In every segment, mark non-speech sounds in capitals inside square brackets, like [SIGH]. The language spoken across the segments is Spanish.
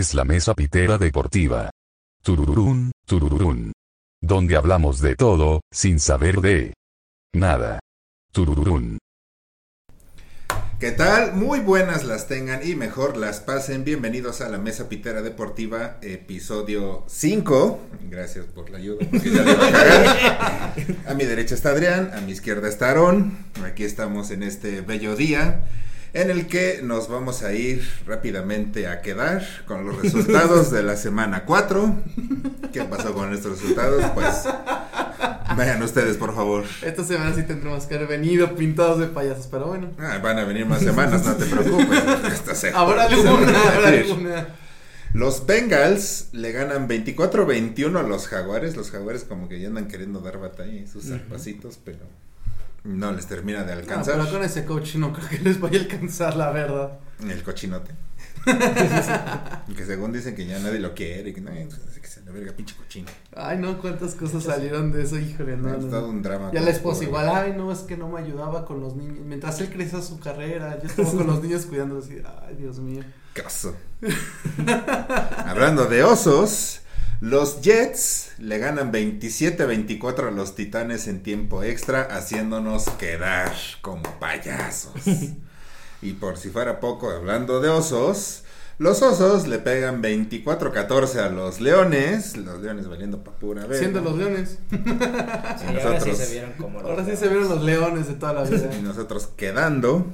es la mesa pitera deportiva. Turururún, turururún. Donde hablamos de todo, sin saber de nada. Turururún. ¿Qué tal? Muy buenas las tengan y mejor las pasen. Bienvenidos a la Mesa Pitera Deportiva, episodio 5. Gracias por la ayuda. a. A mi derecha está Adrián, a mi izquierda está Aarón. Aquí estamos en este bello día en el que nos vamos a ir rápidamente a quedar con los resultados de la semana 4. ¿Qué pasó con estos resultados? Pues vean ustedes, por favor. Esta semana sí tendremos que haber venido pintados de payasos, pero bueno. Ah, van a venir más semanas, no te preocupes. Esta Habrá alguna, habrá alguna. Los Bengals le ganan 24-21 a los Jaguares. Los Jaguares como que ya andan queriendo dar batalla en sus zarpacitos, pero no les termina de No, alcanzar pero con ese coach no creo que les vaya a alcanzar, la verdad. el cochinote. [LAUGHS] que según dicen que ya nadie lo quiere, y que no, que se la verga pinche cochino. Ay, no, cuántas cosas salieron de eso, híjole, no. No, no. un drama. Y a con la esposa igual, ay, no, es que no me ayudaba con los niños. Mientras él crecía su carrera, yo [LAUGHS] estaba con los niños cuidando así, ay, Dios mío. Oso. [LAUGHS] Hablando de osos, los Jets le ganan 27-24 a los Titanes en tiempo extra, haciéndonos quedar como payasos. [LAUGHS] Y por si fuera poco, hablando de osos, los osos le pegan 24-14 a los leones, los leones valiendo pa' pura vez. Siendo los leones. Sí, ahora sí nosotros- se vieron como los Ahora sí se vieron los leones de toda la vida. Y nosotros quedando.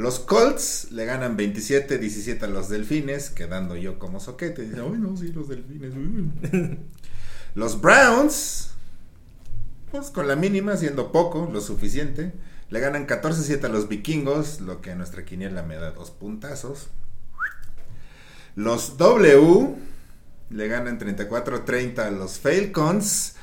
Los Colts le ganan 27-17 a los Delfines, quedando yo como soquete. Dice, Ay, no, sí, los Delfines. uy". [LAUGHS] Los Browns, pues con la mínima, siendo poco, lo suficiente. Le ganan 14-7 a los Vikingos, lo que a nuestra quiniela me da dos puntazos. Los W le ganan 34-30 a los Falcons.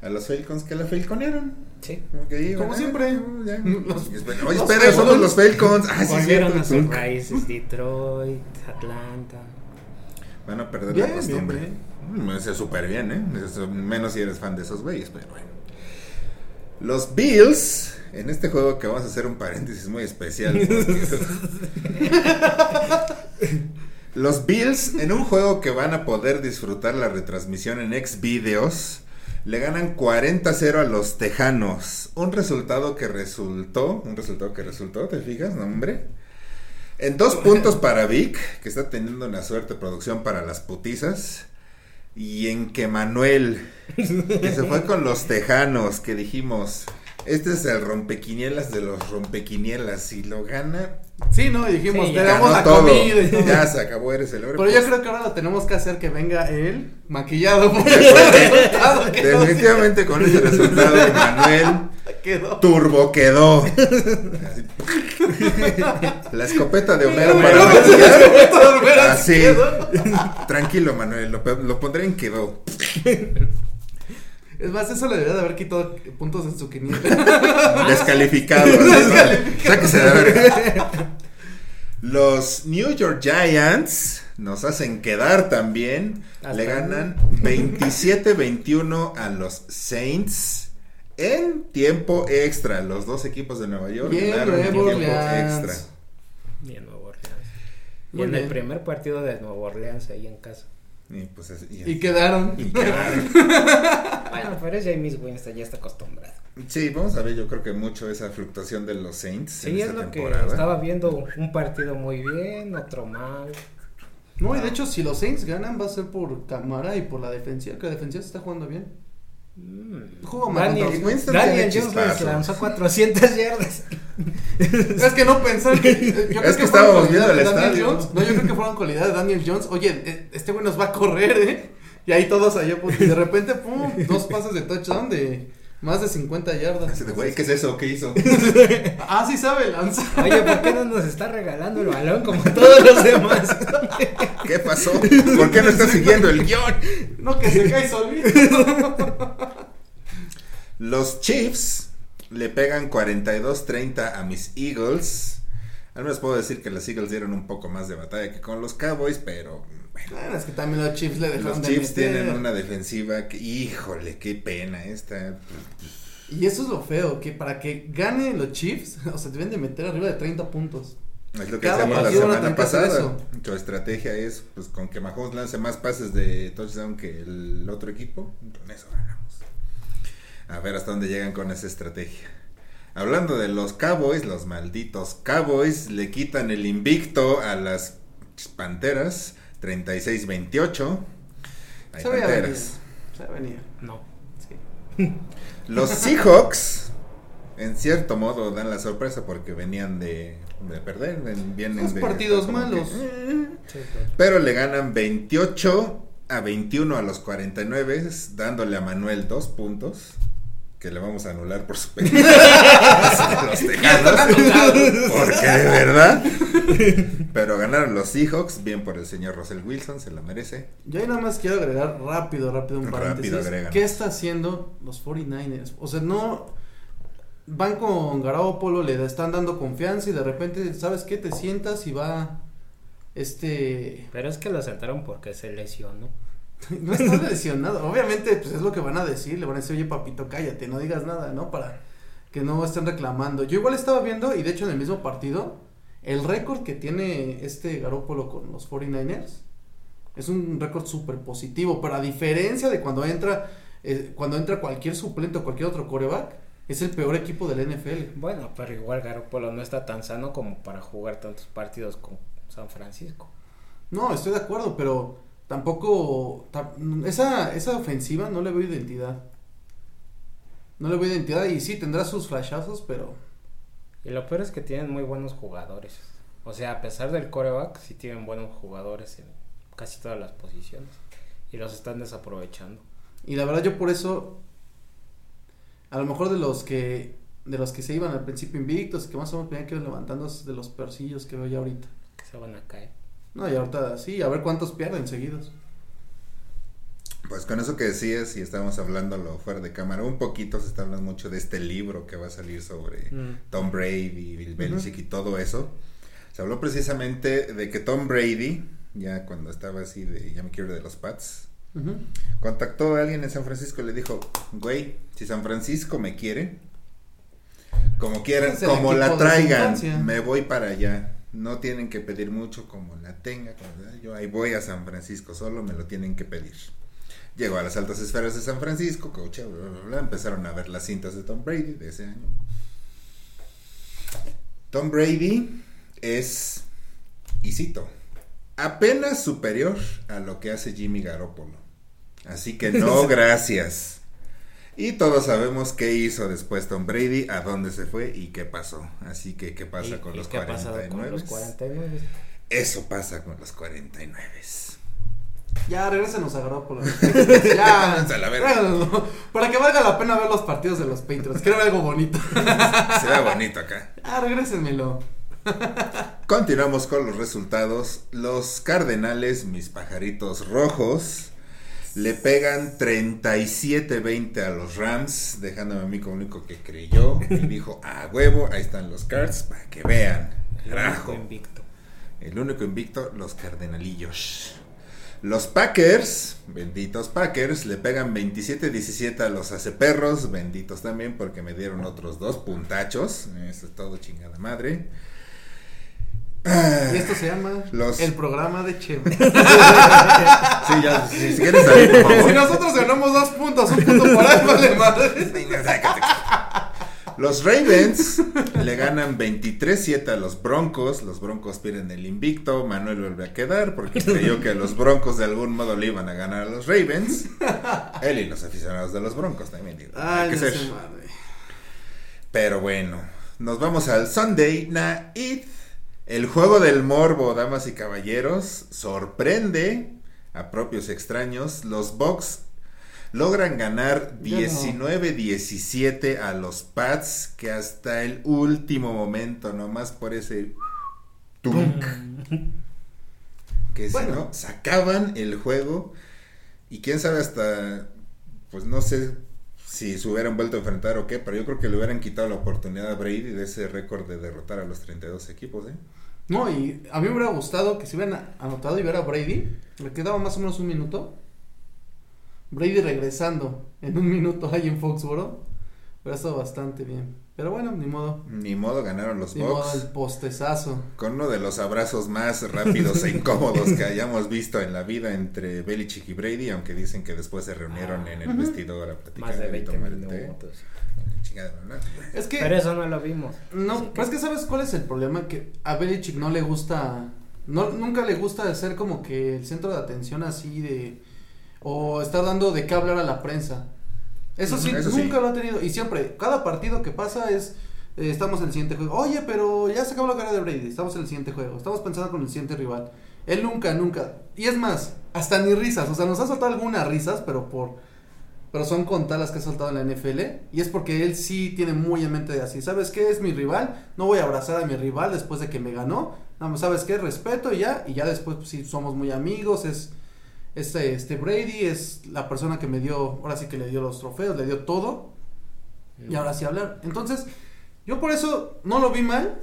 A los Falcons que la falconearon. Sí. Ok, Como bueno, siempre. ya. Los- Oye, los espera, somos Falcons. los Falcons. Ah, sí, Volvieron a raíces, Detroit, Atlanta. Van a perder Bien, la costumbre. bien, Mm, Me hace súper bien, ¿eh? Eso- Menos si eres fan de esos güeyes, pero bueno. Los Bills, en este juego que vamos a hacer un paréntesis muy especial. [LAUGHS] [LAUGHS] Los Bills, en un juego que van a poder disfrutar la retransmisión en Xvideos, le ganan 40-0 a los Tejanos. Un resultado que resultó, un resultado que resultó, ¿te fijas, no, hombre? En dos puntos para Vic, que está teniendo una suerte de producción para las putizas. Y en que Manuel, que se fue con los Tejanos, que dijimos, este es el rompequinielas de los rompequinielas. Si lo gana, Sí, no, y dijimos, Sí, te damos la todo. comida y todo. [LAUGHS] Ya se acabó, eres el hombre. Pero yo Pues, creo que ahora lo tenemos que hacer que venga él maquillado por [LAUGHS] el resultado que Definitivamente con este resultado, Manuel [LAUGHS] quedó. turbo quedó. La escopeta de Homero para la maquillar. escopeta de Homero Así. quedó. Tranquilo, Manuel, lo pondré en quedó. Es más, eso le debería de haber quitado puntos en su quiniela. [LAUGHS] Descalificado. Los New York Giants nos hacen quedar también. Hasta Le ganan 27-21 a los Saints en tiempo extra. Los dos equipos de Nueva York Bien, ganaron en tiempo Orleans. extra. Y en Nueva Orleans. Y en bien. el primer partido de Nueva Orleans ahí en casa. Y pues es- y- Y quedaron. y quedaron. [LAUGHS] Bueno, pero es James Winston, ya está acostumbrado. Sí, vamos a ver, yo creo que mucho esa fluctuación de los Saints en Sí, es esta lo que temporada. estaba viendo un partido muy bien, otro mal. No, y de hecho, si los Saints ganan, va a ser por Camara y por la defensiva, que la defensiva se está jugando bien. Mm. Juego mal Daniel, Winston Daniel Jones chispazos. lanzó 400 yardas. [LAUGHS] Es que no pensar que. Yo creo Es que fueron estábamos viendo el Daniel estadio. Jones. No, yo creo que fueron cualidad de Daniel Jones. Oye, eh, este güey nos va a correr, ¿eh? Y ahí todos allá, pues, y de repente, pum, dos pases de touchdown de más de 50 yardas. Güey, ¿qué es eso? ¿Qué hizo? [LAUGHS] Ah, sí sabe lanzar. Oye, ¿por qué no nos está regalando el balón como todos los demás? [LAUGHS] ¿Qué pasó? ¿Por qué no está siguiendo el guion? [LAUGHS] No, que se cae solito. Los Chiefs le pegan 42-30 a mis Eagles. Al menos puedo decir que los Eagles dieron un poco más de batalla que con los Cowboys, pero bueno, es que también los Chiefs le dejaron los de Chiefs meter. tienen una defensiva que, híjole, qué pena esta. Y eso es lo feo, que para que gane los Chiefs, [LAUGHS] o sea, deben de meter arriba de 30 puntos. Es lo que Cada decíamos la semana pasada. Tu estrategia es, pues, con que Mahomes lance más pases de touchdown que el otro equipo, con eso ganamos. A ver hasta dónde llegan con esa estrategia. Hablando de los Cowboys, los malditos Cowboys le quitan el invicto a las Panteras, 36-28. Hay Se venir. Panteras. Se venía. No. Sí. [LAUGHS] Los Seahawks, en cierto modo, dan la sorpresa porque venían de, de perder. Vienen Dos de- partidos como que, malos. eh, Sí, claro. pero le ganan 28 a 21 a los 49, dándole a Manuel dos puntos. Que le vamos a anular por su [LAUGHS] penalti. a los Tejanos. Porque de verdad. Pero ganaron los Seahawks. Bien por el señor Russell Wilson, se la merece. Yo ahí nada más quiero agregar rápido, rápido un Rápido, paréntesis. agréganos. ¿Qué está haciendo los 49ers? O sea, no van con Garoppolo, le están dando confianza y de repente, ¿sabes qué? Te sientas y va este Pero es que lo sentaron porque se lesionó. [LAUGHS] no está lesionado. Obviamente, pues es lo que van a decir, le van a decir, "Oye, papito, cállate, no digas nada", ¿no? Para que no estén reclamando. Yo igual estaba viendo y de hecho en el mismo partido el récord que tiene este Garoppolo con los 49ers es un récord súper positivo, pero a diferencia de cuando entra eh, cuando entra cualquier suplente o cualquier otro coreback, es el peor equipo del NFL. Bueno, pero igual Garoppolo no está tan sano como para jugar tantos partidos con San Francisco. No, estoy de acuerdo, pero tampoco ta- esa esa ofensiva no le veo identidad. No le veo identidad y sí tendrá sus flashazos, pero Y lo peor es que tienen muy buenos jugadores. O sea, a pesar del coreback, sí tienen buenos jugadores en casi todas las posiciones. Y los están desaprovechando. y la verdad yo por eso a lo mejor de los que de los que se iban al principio invictos, que más o menos tenían que ir levantando es de los persillos que veo ya ahorita. Que se van a caer. No, y ahorita sí, a ver cuántos pierden seguidos. Pues con eso que decías, y estábamos hablándolo fuera de cámara, un poquito se está hablando mucho de este libro que va a salir sobre Mm. Tom Brady, Bill Belichick y todo eso. Se habló precisamente de que Tom Brady, ya cuando estaba así de, ya me quiero de los Pats, contactó a alguien en San Francisco y le dijo, güey, si San Francisco me quiere, como quieran, como la traigan, me voy para allá. No tienen que pedir mucho como la tenga. yo ahí voy a San Francisco, solo me lo tienen que pedir. Llegó a las altas esferas de San Francisco, coach, bla, bla, bla, empezaron a ver las cintas de Tom Brady de ese año. Tom Brady es, y cito, apenas superior a lo que hace Jimmy Garoppolo. Así que no, [LAUGHS] gracias. Y todos sabemos qué hizo después Tom Brady, a dónde se fue y qué pasó. Así que qué pasa ¿Y- con y los qué ha pasado 49. con los 49? Eso pasa con los 49. Ya, regrésenos a Garoppolo. [LAUGHS] ya, A la verga. Para que valga la pena ver los partidos de los Patriots. Quiero ver algo bonito. [LAUGHS] Se ve bonito acá. Ah, regrésenmelo. Continuamos con los resultados. Los Cardenales, mis pajaritos rojos, le pegan 37-20 a los Rams, dejándome a mí como único que creyó y dijo, a huevo, ahí están los cards para que vean. El Carajo. único invicto. El único invicto, los Cardenalillos. Los Packers, benditos Packers, le pegan 27-17 a los Aceperros, benditos también porque me dieron otros dos puntachos. Eso es todo chingada madre. Y esto se llama Los- el programa de Cheve. [LAUGHS] Sí, ya, si, si quieres salir, por favor. si nosotros ganamos dos puntos, un punto por ahí, vale madre. Los Ravens le ganan 23-7 a los Broncos. Los Broncos pierden el invicto. Manuel vuelve a quedar porque creyó que los Broncos de algún modo le iban a ganar a los Ravens. Él y los aficionados de los Broncos también. digo, hay Ay, que no ser. Pero bueno, nos vamos al Sunday Night. El juego del morbo, damas y caballeros, sorprende a propios extraños. Los Bucks logran ganar Ya no. 19-17 a los Pats, que hasta el último momento, nomás por ese tunk, que si Bueno. no, sacaban el juego. Y quién sabe hasta, pues no sé si se hubieran vuelto a enfrentar o qué, pero yo creo que le hubieran quitado la oportunidad a Brady de ese récord de derrotar a los 32 equipos, ¿eh? No, y a mí me hubiera gustado que se hubieran anotado y ver a Brady. Le quedaba más o menos un minuto. Brady regresando en un minuto ahí en Foxboro. Hubiera estado bastante bien. Pero bueno, ni modo. Ni modo, ganaron los Ni modo el Bucks. postezazo. Con uno de los abrazos más rápidos e incómodos que hayamos visto en la vida entre Belichick y Brady, aunque dicen que después se reunieron en el Ujú. vestidor a platicar Más de y 20 tomar el té. minutos. Chingada, ¿no? Es que. Pero eso no lo vimos. No, Así que- pues que sabes cuál es el problema que a Belichick no le gusta, no nunca le gusta ser como que el centro de atención así de o estar dando de qué hablar a la prensa. Eso sí, nunca lo ha tenido y siempre cada partido que pasa es eh, estamos en el siguiente juego. Oye, pero ya se acabó la carrera de Brady, estamos en el siguiente juego. Estamos pensando con el siguiente rival. Él nunca, nunca. Y es más, hasta ni risas, o sea, nos ha soltado algunas risas, pero por pero son contadas las que ha soltado en la NFL. Y es porque él sí tiene muy en mente de así. ¿Sabes qué? Es mi rival. No voy a abrazar a mi rival después de que me ganó. No, ¿sabes qué? Respeto y ya. Y ya después, pues sí, somos muy amigos. Es este, este Brady, es la persona que me dio, ahora sí que le dio los trofeos, le dio todo. Y ahora sí hablar. Entonces, yo por eso no lo vi mal.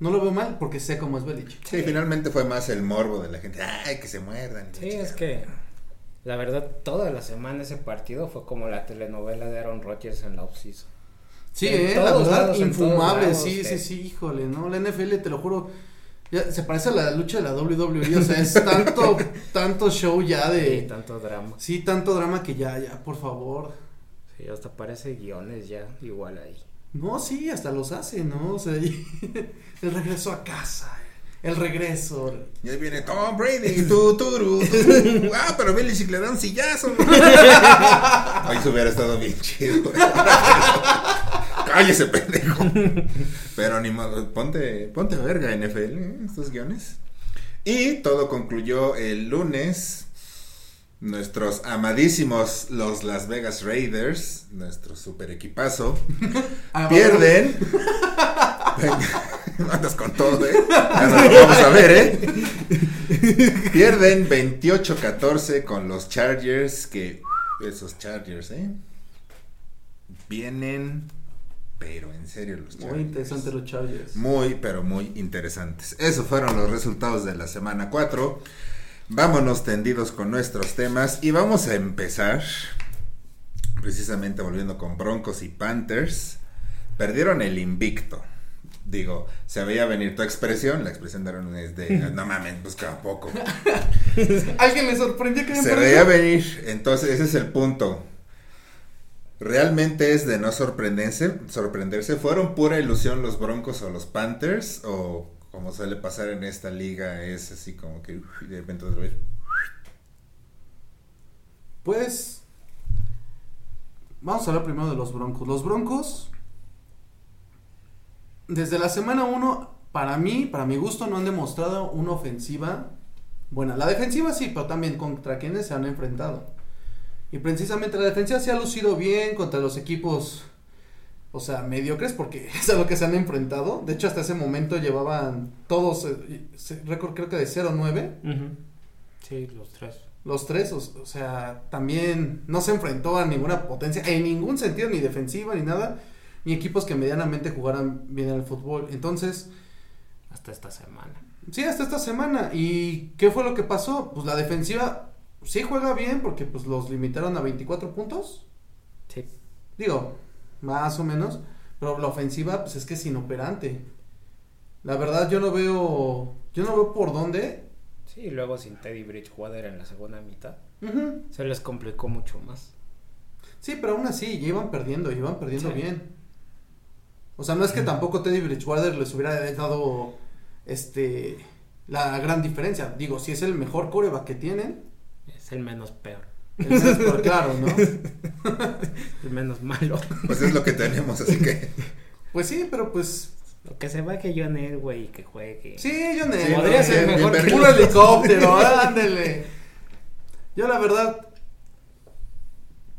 No lo veo mal porque sé cómo es Belichick. Sí, finalmente fue más el morbo de la gente. Ay, que se muerdan. Sí, es que la verdad toda la semana ese partido fue como la telenovela de Aaron Rodgers en la offseason. Sí, En eh, la verdad, lados, infumable, lados, sí, que- sí, sí, híjole, ¿no? La NFL, te lo juro, se parece a la lucha de la WWE, o sea, es tanto, [LAUGHS] tanto show ya Y de, tanto drama. sí, tanto drama que ya, ya, por favor. Sí, hasta parece guiones ya igual ahí. No, sí, hasta los hace, ¿no? O sea, [LAUGHS] el regreso a casa, el regreso. Y ahí viene Tom Brady, tú, turu, tú. [LAUGHS] Ah, pero Belichick le da un sillazo. Ahí se hubiera estado bien chido. Cállese, pendejo. [LAUGHS] Pero ni modo, ponte, ponte verga NFL, ¿eh? estos guiones. Y todo concluyó el lunes. Nuestros amadísimos los Las Vegas Raiders, nuestro super equipazo, [LAUGHS] Ah, pierden. Venga, [LAUGHS] andas con todo, ¿eh? Vamos a ver, ¿eh? Pierden 28-14 con los Chargers, que esos Chargers, ¿eh? Vienen, pero en serio los Chargers. Muy interesante los Chargers. Muy, pero muy interesantes. Esos fueron los resultados de la semana 4. Vámonos tendidos con nuestros temas y vamos a empezar precisamente volviendo con Broncos y Panthers. Perdieron el invicto. Digo, se veía venir tu expresión, la expresión de Aaron es de, [LAUGHS] no mames, busca poco. [LAUGHS] ¿Alguien le sorprendió que hayan Se veía venir, entonces ese es el punto. ¿Realmente es de no sorprenderse? sorprenderse? ¿Fueron pura ilusión los Broncos o los Panthers? ¿O como suele pasar en esta liga es así como que de? Pues vamos a hablar primero de los Broncos. Los Broncos desde la semana 1 para mí, para mi gusto no han demostrado una ofensiva buena. La defensiva sí, pero también contra quienes se han enfrentado. Y precisamente la defensiva se ha lucido bien contra los equipos o sea, mediocres porque [LAUGHS] es a lo que se han enfrentado. De hecho, hasta ese momento llevaban todos eh, récord creo que de 0-9. Sí, los tres. Los tres, o, o sea, también no se enfrentó a ninguna potencia, en ningún sentido, ni defensiva, ni nada, ni equipos que medianamente jugaran bien al fútbol. Entonces, Hasta esta semana. sí, hasta esta semana. ¿Y qué fue lo que pasó? Pues la defensiva sí juega bien porque pues los limitaron a 24 puntos. Sí. Digo, más o menos. Pero la ofensiva, pues es que es inoperante. La verdad, yo no veo, yo no veo por dónde. Sí, y luego sin Teddy Bridgewater en la segunda mitad. Se les complicó mucho más. Sí, pero aún así, ya iban perdiendo, iban perdiendo Sí. bien. O sea, no es que tampoco Teddy Bridgewater les hubiera dado este la gran diferencia. Digo, si es el mejor coreback que tienen, Es el menos peor. [LAUGHS] el menos peor, claro, ¿no? [LAUGHS] El menos malo. Pues es lo que tenemos, así que [LAUGHS] Pues sí, pero pues Lo que se va que John Elway y que juegue. sí, yo no Sí, podría ser bien, mejor bien que un helicóptero, ándele. Yo la verdad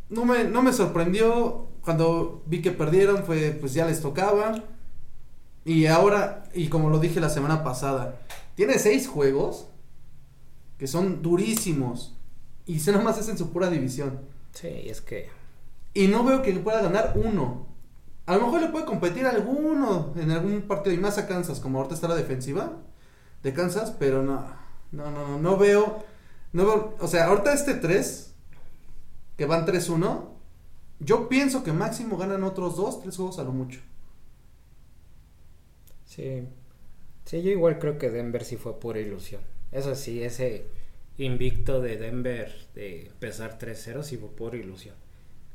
no me, no me sorprendió cuando vi que perdieron, fue pues ya les tocaba. Y ahora, y como lo dije la semana pasada, tiene seis juegos que son durísimos. Y se nomás es en su pura división. Sí, es que Y no veo que le pueda ganar uno. A lo mejor le puede competir alguno en algún partido y más a Kansas, como ahorita está la defensiva de Kansas, pero no, no, no, no, no veo, no veo, o sea, ahorita este 3, que van 3-1, Yo pienso que máximo ganan otros dos, tres juegos a lo mucho. Sí. Sí, yo igual creo que Denver sí fue pura ilusión. Eso sí, ese invicto de Denver de empezar 3-0 sí fue pura ilusión.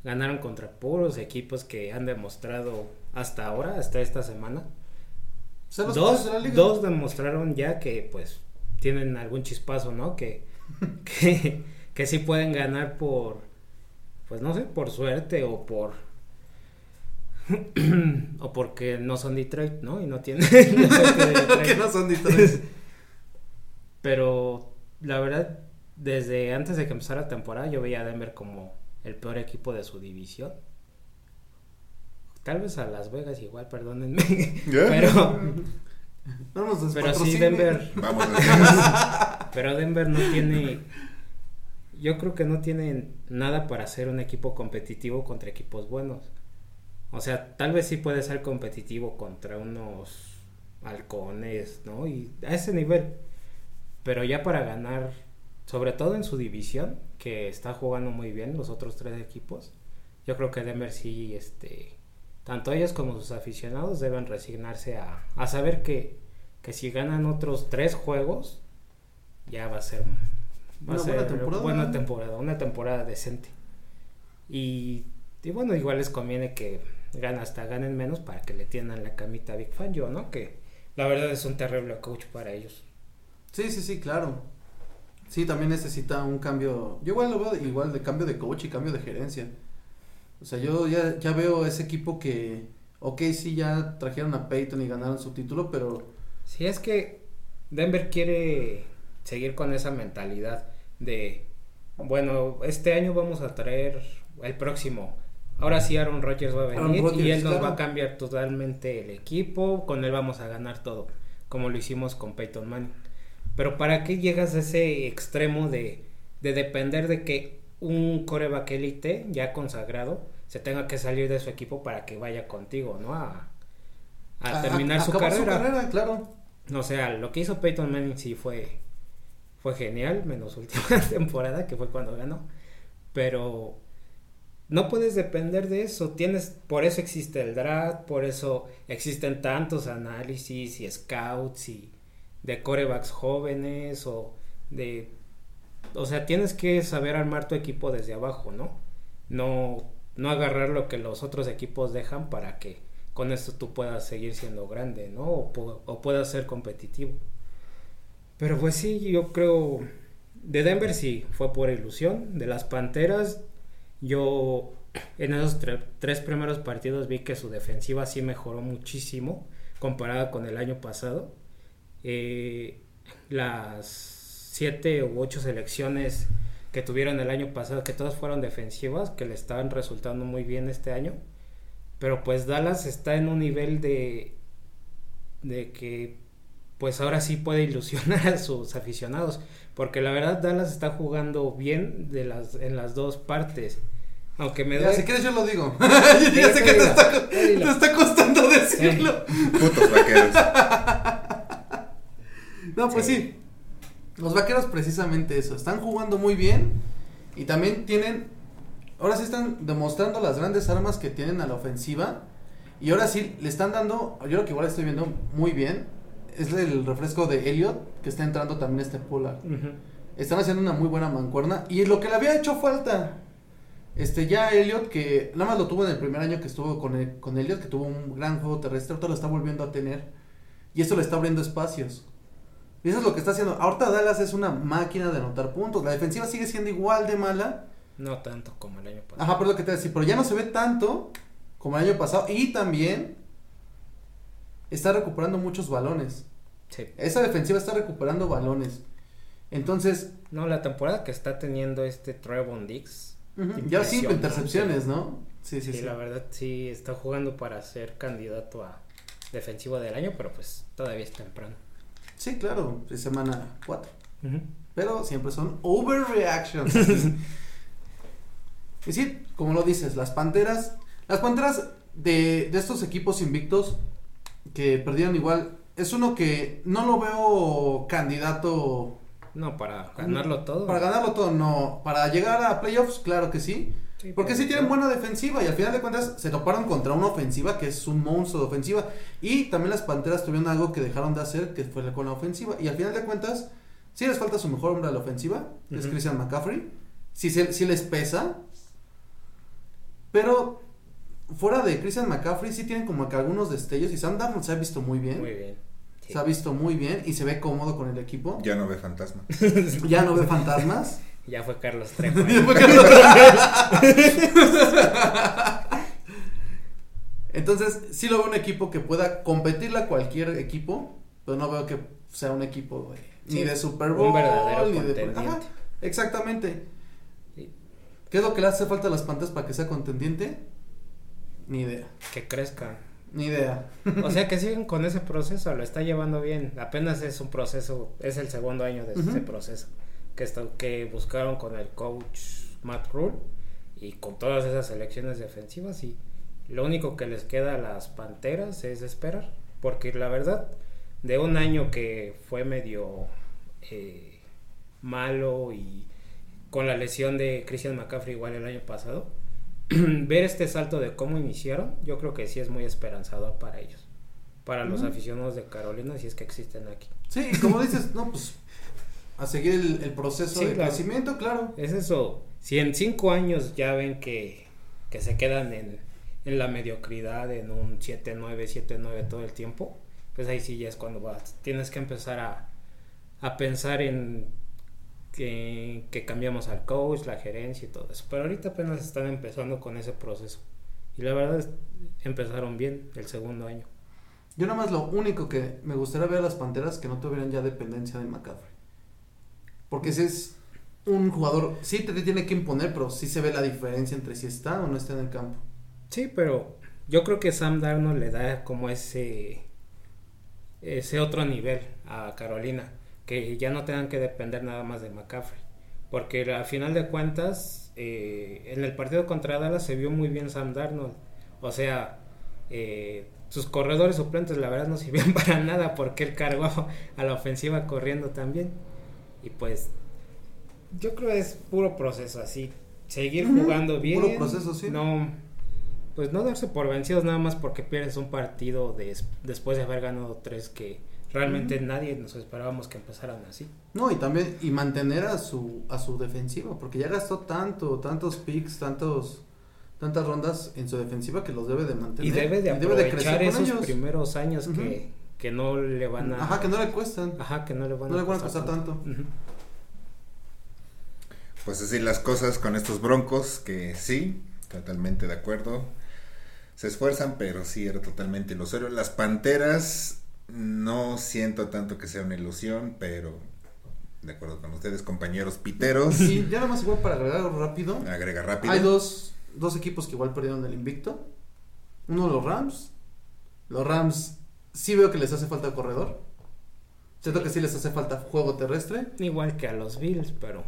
Ganaron contra puros equipos que han demostrado hasta ahora, hasta esta semana. Dos, de dos demostraron ya que pues tienen algún chispazo, ¿no? Que, [LAUGHS] que, que sí pueden ganar por, pues no sé, por suerte o por... [CLEARS THROAT] o porque no son Detroit, ¿no? Y no tienen [LAUGHS] Detroit. [LAUGHS] que no son Detroit. Pero la verdad, desde antes de que empezara la temporada, yo veía a Denver como el peor equipo de su división. Tal vez a Las Vegas igual, perdónenme. [LAUGHS] Pero, No nos pero sí. Denver. Vamos a [LAUGHS] Pero Denver no tiene. Yo creo que no tiene nada para ser un equipo competitivo contra equipos buenos. O sea, tal vez sí puede ser competitivo contra unos halcones, ¿no? Y a ese nivel. Pero ya para ganar, sobre todo en su división, que está jugando muy bien los otros tres equipos, yo creo que Denver sí, este, tanto ellos como sus aficionados deben resignarse a, a saber que, que si ganan otros tres juegos, ya va a ser, va Una a ser buena temporada. buena temporada, una temporada decente. Y, y bueno, igual les conviene que ganen hasta ganen menos para que le tiendan la camita a Big Fan, yo, ¿no? Que la verdad es un terrible coach para ellos. Sí, sí, sí, claro. Sí, también necesita un cambio. Yo igual lo veo igual de cambio de coach y cambio de gerencia. O sea, yo ya, ya veo ese equipo que, ok, sí, ya trajeron a Peyton y ganaron su título, pero Si es que Denver quiere seguir con esa mentalidad de, bueno, este año vamos a traer el próximo. Ahora sí Aaron Rodgers va a venir y él nos claro. va a cambiar totalmente el equipo, con él vamos a ganar todo, como lo hicimos con Peyton Manning. Pero ¿para qué llegas a ese extremo de, de depender de que un coreback élite ya consagrado se tenga que salir de su equipo para que vaya contigo, ¿no? A, a terminar su acabar carrera. su carrera, claro. O sea, lo que hizo Peyton Manning sí fue, fue genial, menos su última [LAUGHS] temporada, que fue cuando ganó. Pero no puedes depender de eso. Tienes, por eso existe el draft, por eso existen tantos análisis y scouts y de corebacks jóvenes o de o sea, tienes que saber armar tu equipo desde abajo, ¿no? No no agarrar lo que los otros equipos dejan para que con esto tú puedas seguir siendo grande, ¿no? O, o puedas ser competitivo. Pero pues sí, yo creo de Denver sí fue por ilusión, de las Panteras yo en esos tre- tres primeros partidos vi que su defensiva sí mejoró muchísimo comparada con el año pasado. Eh, las siete u ocho selecciones que tuvieron el año pasado, que todas fueron defensivas, que le estaban resultando muy bien este año. Pero pues Dallas está en un nivel de, de que pues ahora sí puede ilusionar a sus aficionados. Porque la verdad Dallas está jugando bien de las, en las dos partes. Aunque me da... si quieres yo lo digo. [LAUGHS] ya sé que te está, te costando decirlo. Putos vaqueros. [LAUGHS] No, pues Sí. sí. Los vaqueros precisamente eso. Están jugando muy bien. Y también tienen. Ahora sí están demostrando las grandes armas que tienen a la ofensiva. Y ahora sí le están dando. Yo lo que igual estoy viendo muy bien. Es el refresco de Elliot. Que está entrando también este Polar. Están haciendo una muy buena mancuerna. Y lo que le había hecho falta. Este, ya Elliot, que nada más lo tuvo en el primer año que estuvo con, el- con Elliot, que tuvo un gran juego terrestre, ahorita lo está volviendo a tener. Y eso le está abriendo espacios. Y eso es lo que está haciendo. Ahorita Dallas es una máquina de anotar puntos. La defensiva sigue siendo igual de mala. No tanto como el año pasado. Ajá, pero lo que te voy a decir. Pero ya no se ve tanto como el año pasado. Y también está recuperando muchos balones. Sí. Esa defensiva está recuperando balones. Entonces, No, la temporada que está teniendo este Trevon Dix. ujú, ya cinco intercepciones, ¿no? Sí, sí, Sí, sí. la verdad sí está jugando para ser candidato a defensivo del año, pero pues todavía es temprano. Sí, claro, es semana 4. Pero siempre son overreactions. [LAUGHS] y sí, como lo dices, las panteras. Las panteras de, de estos equipos invictos que perdieron igual. Es uno que no lo veo candidato No, para ganarlo todo. para ganarlo todo, no. Para llegar a playoffs, claro que sí. Sí, Porque sí tienen buena defensiva y al final de cuentas se toparon contra una ofensiva que es un monstruo de ofensiva. Y también las Panteras tuvieron algo que dejaron de hacer, que fue la- con la ofensiva. Y al final de cuentas, sí les falta su mejor hombre a la ofensiva, que es. Christian McCaffrey. Sí, sí les pesa. Pero fuera de Christian McCaffrey, sí tienen como que algunos destellos. Y Sam Darnold se ha visto muy bien. Muy bien. Sí. Se ha visto muy bien y se ve cómodo con el equipo. Ya no ve fantasma. [LAUGHS] Ya no ve fantasmas. [LAUGHS] Ya fue Carlos Trejo. Entonces, sí lo veo un equipo que pueda competirle a cualquier equipo, pero no veo que sea un equipo ni de Super un Bowl, verdadero ni de... Ajá, exactamente. Sí. ¿Qué es lo que le hace falta a las Panteras para que sea contendiente? Ni idea, Que crezcan. ni idea. O sea que [LAUGHS] siguen con ese proceso, lo está llevando bien. Apenas es un proceso, es el segundo año de ese proceso. Que, está, que buscaron con el coach Matt Rule y con todas esas elecciones defensivas. Y lo único que les queda a las panteras es esperar. Porque la verdad, de un año que fue medio eh, malo y con la lesión de Christian McCaffrey igual el año pasado, [CLEARS THROAT] ver este salto de cómo iniciaron, yo creo que sí es muy esperanzador para ellos. Para los Ujú. aficionados de Carolina, si es que existen aquí. Sí, como dices, no, pues a seguir el, el proceso Sí, de claro. crecimiento, claro. Es eso. Si en cinco años ya ven que, que se quedan en, en la mediocridad, en un 7-9, 7-9 todo el tiempo, pues ahí sí ya es cuando vas. Tienes que empezar a, a pensar en que, que cambiamos al coach, la gerencia y todo eso. Pero ahorita apenas están empezando con ese proceso. Y la verdad es, empezaron bien el segundo año. Yo nada más lo único que me gustaría ver a las Panteras que no tuvieran ya dependencia de McCaffrey. Porque si es un jugador, sí te tiene que imponer, pero sí se ve la diferencia entre si está o no está en el campo. Sí, pero yo creo que Sam Darnold le da como ese ese otro nivel a Carolina, que ya no tengan que depender nada más de McCaffrey, porque a final de cuentas eh, en el partido contra Dallas se vio muy bien Sam Darnold, o sea, eh, sus corredores suplentes la verdad no sirvieron [LAUGHS] para nada porque él cargó a la ofensiva corriendo también y pues yo creo que es puro proceso así, seguir jugando bien, puro proceso, sí. no pues no darse por vencidos nada más porque pierdes un partido des- después de haber ganado tres que realmente nadie nos esperábamos que empezaran así. No, y también, y mantener a su, a su defensiva, porque ya gastó tanto, tantos picks, tantos, tantas rondas en su defensiva que los debe de mantener. Y debe de y aprovechar con esos ellos. primeros años que, que no le van a... Ajá, que no le cuestan. Ajá, que no le van No a le van a costar tanto. Pues así las cosas con estos broncos, que sí, totalmente de acuerdo. Se esfuerzan, pero sí era totalmente ilusorio. Las panteras, no siento tanto que sea una ilusión, pero de acuerdo con ustedes, compañeros piteros. Y ya nada más igual para agregar algo rápido. Agrega rápido. Hay dos, dos equipos que igual perdieron el invicto. Uno los Rams. Los Rams sí veo que les hace falta corredor. Siento que sí les hace falta juego terrestre. Igual que a los Bills, pero...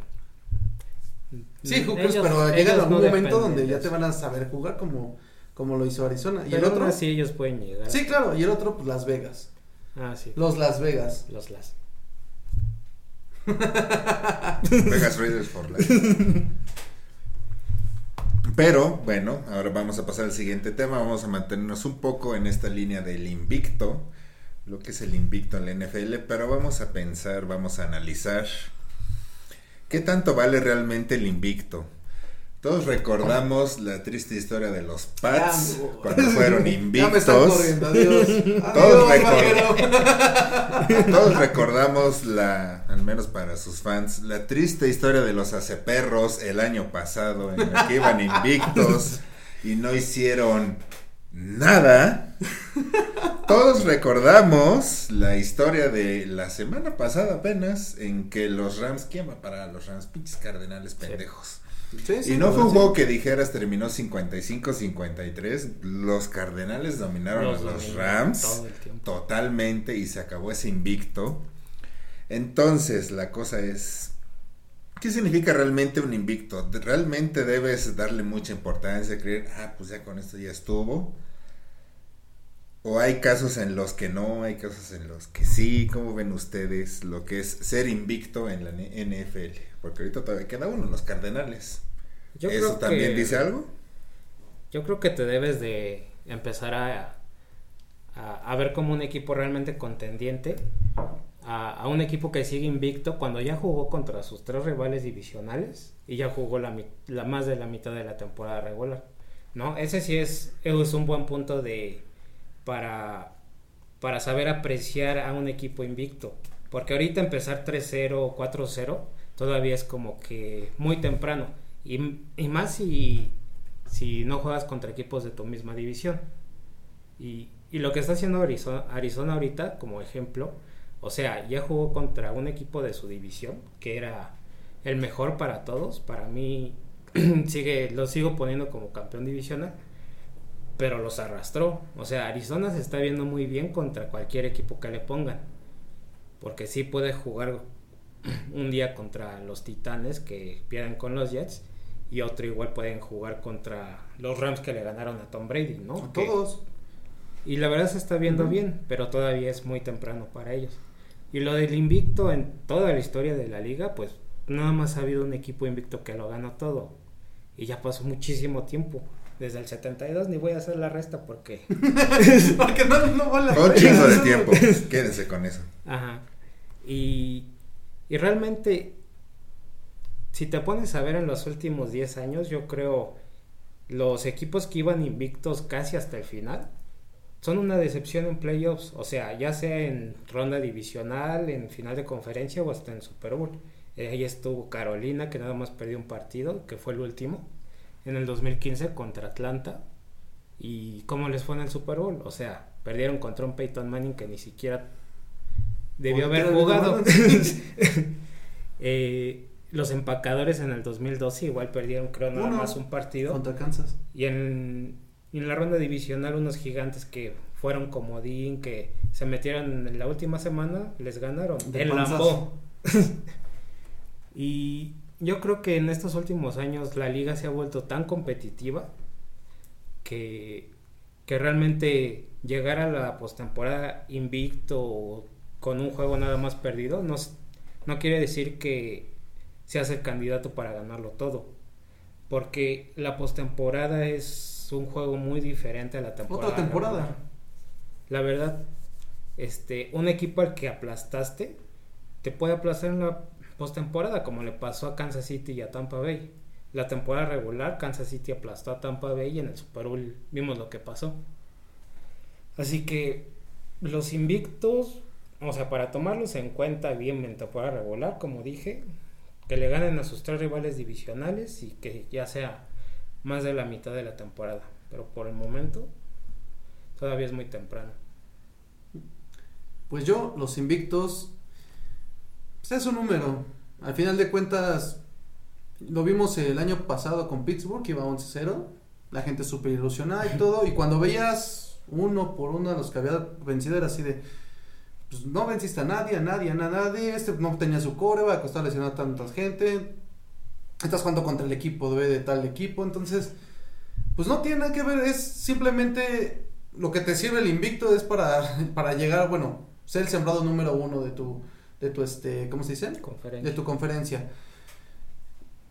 Sí, Mm, Hookers, ellos- pero llega algún no momento donde de ya te van a saber jugar como, como lo hizo Arizona. Y el otro. así ellos pueden llegar. Sí, claro. Y el otro, pues Las Vegas. Ah, sí. Los Las Vegas. Los las. Vegas Raiders for life. [LAUGHS] Pero bueno, ahora vamos a pasar al siguiente tema. Vamos a mantenernos un poco en esta línea del invicto, lo que es el invicto en la NFL, pero vamos a pensar, vamos a analizar qué tanto vale realmente el invicto. Todos recordamos la triste historia de los Pats Ya, cuando fueron [LAUGHS] Ya me están invictos. corriendo. Adiós. [LAUGHS] Todos Adiós. [LAUGHS] Todos recordamos la, al menos para sus fans, la triste historia de los aceperros el año pasado en la que iban invictos y no hicieron nada. Todos recordamos la historia de la semana pasada apenas en que los Rams, ¿quién va para los Rams? Pinches cardenales pendejos. Sí, sí, Y no fue un juego que dijeras terminó 55-53. Los Cardenales dominaron Los a los Rams totalmente y se acabó ese invicto. Entonces, la cosa es. ¿Qué significa realmente un invicto? ¿Realmente debes darle mucha importancia, creer, ah, pues ya con esto ya estuvo? ¿O hay casos en los que no, hay casos en los que sí? ¿Cómo ven ustedes lo que es ser invicto en la NFL? Porque ahorita todavía queda uno, los Cardenales. Yo ¿Eso creo también que- dice algo? Yo creo que te debes de empezar a, a, a ver como un equipo realmente contendiente, a, a un equipo que sigue invicto cuando ya jugó contra sus tres rivales divisionales y ya jugó la, más de la mitad de la temporada regular. ¿No? Ese sí es, es un buen punto de para, para saber apreciar a un equipo invicto. Porque ahorita empezar 3-0 o 4-0 todavía es como que muy temprano. Y, y más si, si no juegas contra equipos de tu misma división. Y, y lo que está haciendo Arizona, Arizona ahorita, como ejemplo, o sea, ya jugó contra un equipo de su división, que era el mejor para todos. Para mí, [CLEARS THROAT] sigue, lo sigo poniendo como campeón divisional, pero los arrastró. O sea, Arizona se está viendo muy bien contra cualquier equipo que le pongan. Porque sí puede jugar [CLEARS THROAT] un día contra los Titanes que pierden con los Jets y otro igual pueden jugar contra los Rams que le ganaron a Tom Brady, ¿no? A Que- todos. y la verdad se está viendo bien, pero todavía es muy temprano para ellos. Y lo del invicto en toda la historia de la liga, pues nada más ha habido un equipo invicto que lo ganó todo. Y ya pasó muchísimo tiempo. Desde el 72 ni voy a hacer la resta porque... [LAUGHS] Porque no, no vale la Un pena. chingo de [LAUGHS] tiempo. [LAUGHS] Quédense con eso. Ajá. Y, y realmente, si te pones a ver en los últimos 10 años, yo creo los equipos que iban invictos casi hasta el final son una decepción en playoffs. O sea, ya sea en ronda divisional, en final de conferencia o hasta en Super Bowl. Eh, ahí estuvo Carolina, que nada más perdió un partido, que fue el último, en el 2015 contra Atlanta. ¿Y cómo les fue en el Super Bowl? O sea, perdieron contra un Peyton Manning que ni siquiera debió haber jugado. [LAUGHS] [LAUGHS] Eh, los empacadores en el 2012 igual perdieron creo nada Uno. más un partido. Contra Kansas. Y en, en la ronda divisional unos gigantes que fueron comodín, que se metieron en la última semana, les ganaron. De el. Lambeau. [LAUGHS] y yo creo que en estos últimos años la liga se ha vuelto tan competitiva que, que realmente llegar a la postemporada invicto o con un juego nada más perdido no, no quiere decir que seas el candidato para ganarlo todo. Porque la postemporada es un juego muy diferente a la temporada. Otra temporada. La verdad, este, un equipo al que aplastaste te puede aplastar en la postemporada, como le pasó a Kansas City y a Tampa Bay. La temporada regular, Kansas City aplastó a Tampa Bay y en el Super Bowl vimos lo que pasó. Así que los invictos, o sea, para tomarlos en cuenta bien en temporada regular, como dije, que le ganen a sus tres rivales divisionales y que ya sea más de la mitad de la temporada. Pero por el momento, todavía es muy temprano. Pues yo, los invictos, pues es un número. Al final de cuentas, lo vimos el año pasado con Pittsburgh, iba 11-0. La gente súper ilusionada y [LAUGHS] todo. Y cuando veías uno por uno a los que había vencido, era así de. Pues no venciste a nadie, a nadie, a nadie. Este no tenía su coreback, estaba lesionado a tanta gente. Estás jugando contra el equipo de, de tal equipo. Entonces, pues no tiene nada que ver. Es simplemente lo que te sirve el invicto es para, [LAUGHS] para llegar, bueno, ser el sembrado número uno de tu, de tu, este, ¿cómo se dice? Conferencia. De tu conferencia.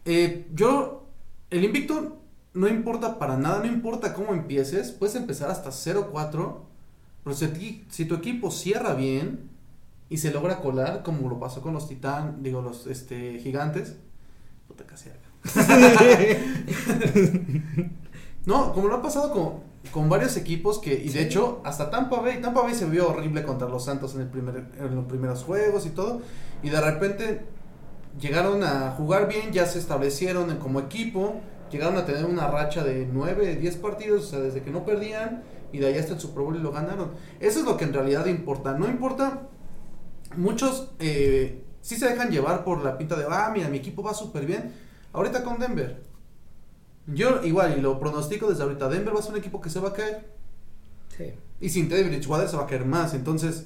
Eh, yo, el invicto no importa para nada, no importa cómo empieces, puedes empezar hasta 0-4, pero si, si tu equipo cierra bien y se logra colar, como lo pasó con los titán, digo, los este, gigantes, puta casi algo. [LAUGHS] No, como lo ha pasado con, con varios equipos que, y de hecho, hasta Tampa Bay, Tampa Bay se vio horrible contra los Santos en, el primer, en los primeros juegos y todo, y de repente llegaron a jugar bien, ya se establecieron como equipo, llegaron a tener una racha de 9, 10 partidos, o sea, desde que no perdían, y de ahí hasta el Super Bowl y lo ganaron. Eso es lo que en realidad importa, no importa, muchos eh, sí se dejan llevar por la pinta de, ah, mira, mi equipo va súper bien, ahorita con Denver. Yo igual, y lo pronostico desde ahorita, Denver va a ser un equipo que se va a caer. Sí. Y sin Teddy Bridgewater se va a caer más. Entonces,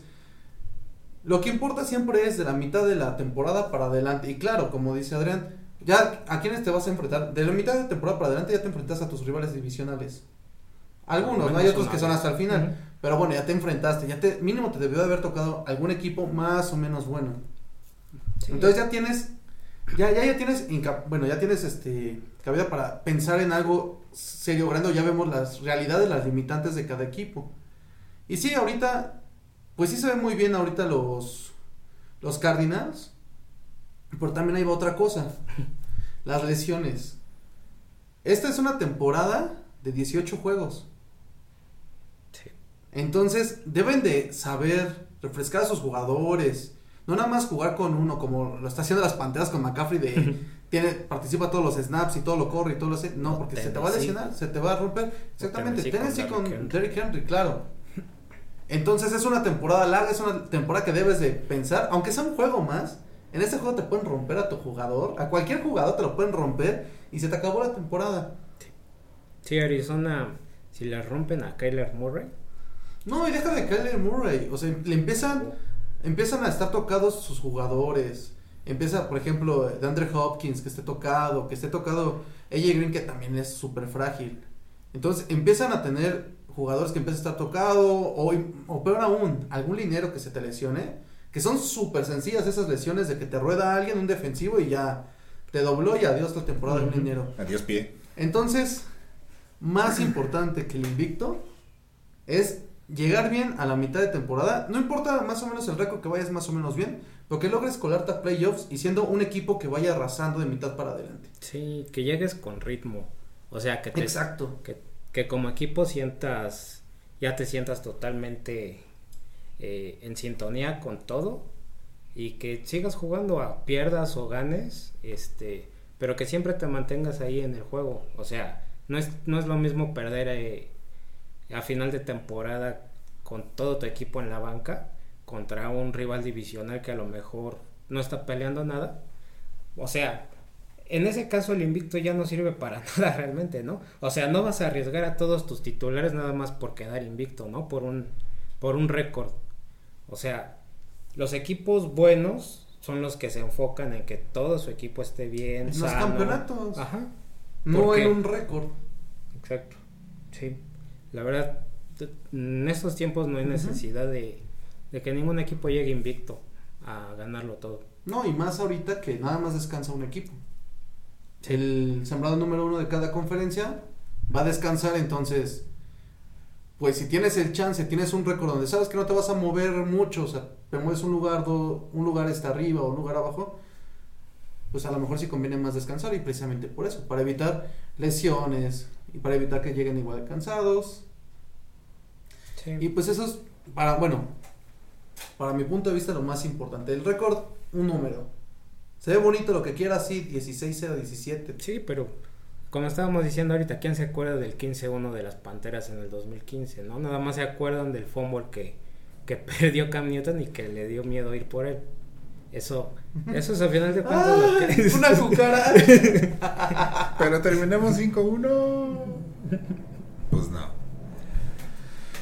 lo que importa siempre es de la mitad de la temporada para adelante. Y claro, como dice Adrián, ya a quiénes te vas a enfrentar. De la mitad de temporada para adelante ya te enfrentas a tus rivales divisionales. Algunos, ¿no? Hay otros que son hasta el final. Pero bueno, ya te enfrentaste. Ya te, mínimo te debió de haber tocado algún equipo más o menos bueno. Sí. Entonces ya tienes ya, ya, ya tienes, bueno, ya tienes este, cabida para pensar en algo serio, grande, ya vemos las realidades, las limitantes de cada equipo. Y sí, ahorita, pues sí se ven muy bien ahorita los, los Cardinals, pero también hay otra cosa, [LAUGHS] las lesiones. Esta es una temporada de 18 juegos. Entonces, deben de saber refrescar a sus jugadores. No nada más jugar con uno, como lo está haciendo las Panteras con McCaffrey de tiene, participa todos los snaps y todo lo corre y todo lo hace. No, porque se te va a lesionar, se te va a romper. Exactamente, Tennessee Tennessee con con Derrick Henry, claro. Entonces es una temporada larga, es una temporada que debes de pensar, aunque sea un juego más, en este juego te pueden romper a tu jugador, a cualquier jugador te lo pueden romper y se te acabó la temporada. Sí, Arizona, si le rompen a Kyler Murray, No, y deja de Kyler Murray. O sea, le empiezan, empiezan a estar tocados sus jugadores. Empieza, por ejemplo, de Andre Hopkins, que esté tocado, que esté tocado AJ Green, que también es súper frágil. Entonces, empiezan a tener jugadores que empiezan a estar tocado, o, o peor aún, algún linero que se te lesione, que son súper sencillas esas lesiones de que te rueda alguien, un defensivo, y ya te dobló y adiós la temporada de un Ujú. linero. Adiós, pie. Entonces, más importante que el invicto es llegar bien a la mitad de temporada. No importa más o menos el récord que vayas más o menos bien, pero que logres colarte a playoffs y siendo un equipo que vaya arrasando de mitad para adelante. sí, que llegues con ritmo. O sea, que te, Exacto. que, que como equipo sientas, ya te sientas totalmente eh, en sintonía con todo y que sigas jugando a pierdas o ganes, este, pero que siempre te mantengas ahí en el juego. O sea, no es, no es lo mismo perder eh, a final de temporada con todo tu equipo en la banca contra un rival divisional que a lo mejor no está peleando nada. O sea, en ese caso el invicto ya no sirve para [LAUGHS] nada realmente, ¿no? O sea, no vas a arriesgar a todos tus titulares nada más por quedar invicto, ¿no? Por un por un récord. O sea, los equipos buenos son los que se enfocan en que todo su equipo esté bien, En los sano. campeonatos. Ajá. No ¿Por en un récord. Exacto. Sí. La verdad, en estos tiempos no hay necesidad de, de que ningún equipo llegue invicto a ganarlo todo. No, y más ahorita que nada más descansa un equipo. El sembrado número uno de cada conferencia va a descansar, entonces, pues si tienes el chance, tienes un récord donde sabes que no te vas a mover mucho, o sea, te mueves un lugar, do- un lugar está arriba o un lugar abajo, pues a lo mejor sí conviene más descansar y precisamente por eso, para evitar lesiones y para evitar que lleguen igual cansados. Sí. Y pues eso es, para, bueno, para mi punto de vista lo más importante. El récord, un número. Se ve bonito lo que quiera, sí, 16-0, 17. Sí, pero como estábamos diciendo ahorita, ¿quién se acuerda del 15-1 de las Panteras en el 2015? ¿no? Nada más se acuerdan del fumble que, que [LAUGHS] perdió Cam Newton y que le dio miedo ir por él. Eso, eso es al final de cuentas lo ¡Ah! que Una cucaracha. [LAUGHS] Pero terminamos 5-1. Pues no.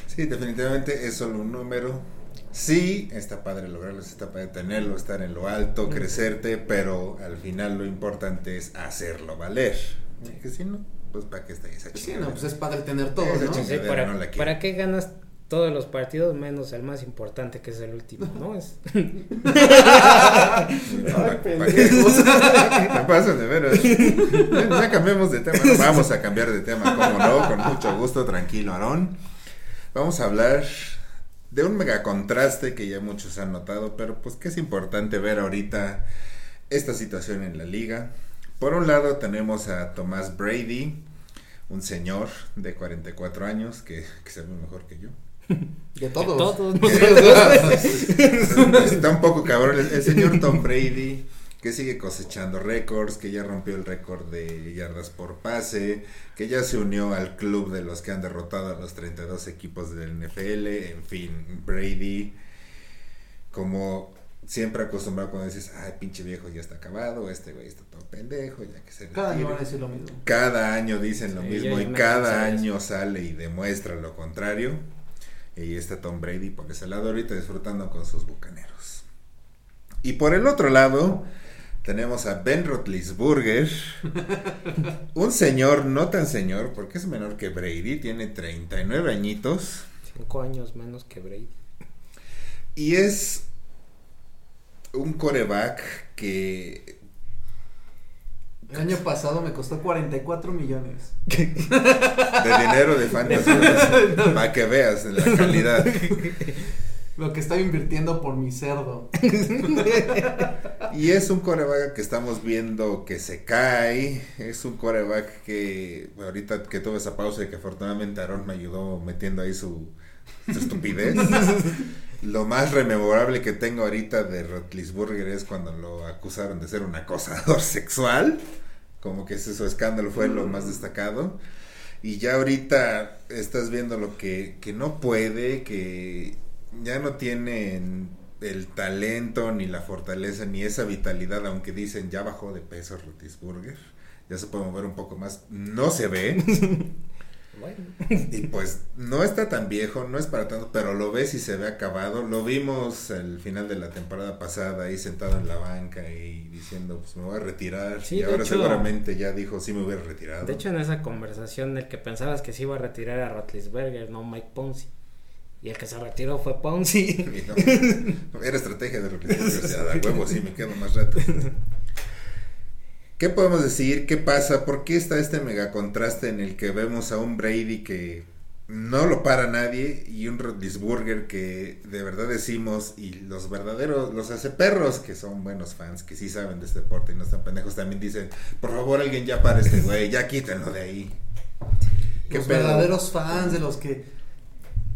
Sí, definitivamente es solo un número. Sí, está padre lograrlo, está padre tenerlo, estar en lo alto, crecerte, pero al final lo importante es hacerlo valer. Que si no, pues para qué está esa sí, chingada? no, pues es padre tener todo. Sí, para, no la quiero. ¿Para qué ganas todos los partidos menos el más importante que es el último? ¿no? [LAUGHS] Es, Ay, pendejos. Me pasan de veras. Ya cambiemos de tema. ¿no? Vamos a cambiar de tema, como no, con mucho gusto, tranquilo, Aarón. Vamos a hablar de un mega contraste que ya muchos han notado, pero pues que es importante ver ahorita esta situación en la liga. Por un lado tenemos a Tomás Brady, un señor de 44 años que, que se ve mejor que yo. De todos. todos [LAUGHS] Está un poco cabrón. El, el señor Tom Brady, que sigue cosechando récords, que ya rompió el récord de yardas por pase, que ya se unió al club de los que han derrotado a los 32 equipos del NFL. En fin, Brady, como siempre acostumbrado cuando dices, ay, pinche viejo ya está acabado, este güey está todo pendejo, ya que se Cada año retire". van a decir lo mismo. Cada año dicen lo Sí, mismo y cada de eso. año sale y demuestra lo contrario. Y está Tom Brady por ese lado ahorita disfrutando con sus bucaneros. Y por el otro lado tenemos a Ben Roethlisberger, [LAUGHS] un señor no tan señor porque es menor que Brady, tiene 39 añitos Cinco años menos que Brady. y es un coreback que El año pasado me costó 44 millones. De dinero de fantasy. [LAUGHS] para que veas la calidad. Lo que estaba invirtiendo por mi cerdo. Y es un coreback que estamos viendo que se cae. Es un coreback que ahorita que tuve esa pausa y que afortunadamente Aaron me ayudó metiendo ahí su [LAUGHS] estupidez. Lo más rememorable que tengo ahorita de Rotlisburger es cuando lo acusaron de ser un acosador [LAUGHS] sexual. Como que ese su escándalo fue lo más destacado. Y ya ahorita estás viendo lo que, que no puede, que ya no tienen el talento, ni la fortaleza, ni esa vitalidad, aunque dicen ya bajó de peso Rotisburger. Ya se puede mover un poco más. No se ve. [LAUGHS] [LAUGHS] Y pues no está tan viejo, no es para tanto, pero lo ves y se ve acabado. Lo vimos al final de la temporada pasada ahí sentado en la banca y diciendo, pues me voy a retirar. Sí, y ahora hecho- seguramente ya dijo, sí me hubiera retirado. De hecho, en esa conversación, el que pensabas que se iba a retirar a Rotlisberger, no Mike Ponzi. Y el que se retiró fue Ponzi. [LAUGHS] No, era estrategia de Rotisburger. o sea, da huevo, sí me quedo más rato. [LAUGHS] ¿Qué podemos decir? ¿Qué pasa? ¿Por qué está este mega contraste en el que vemos a un Brady que no lo para nadie y un Rodlisburger que de verdad decimos y los verdaderos, los hace perros que son buenos fans, que sí saben de este deporte y no están pendejos, también dicen, por favor alguien ya para este güey, ya quítenlo de ahí. ¿Qué Los pedo? verdaderos fans de los que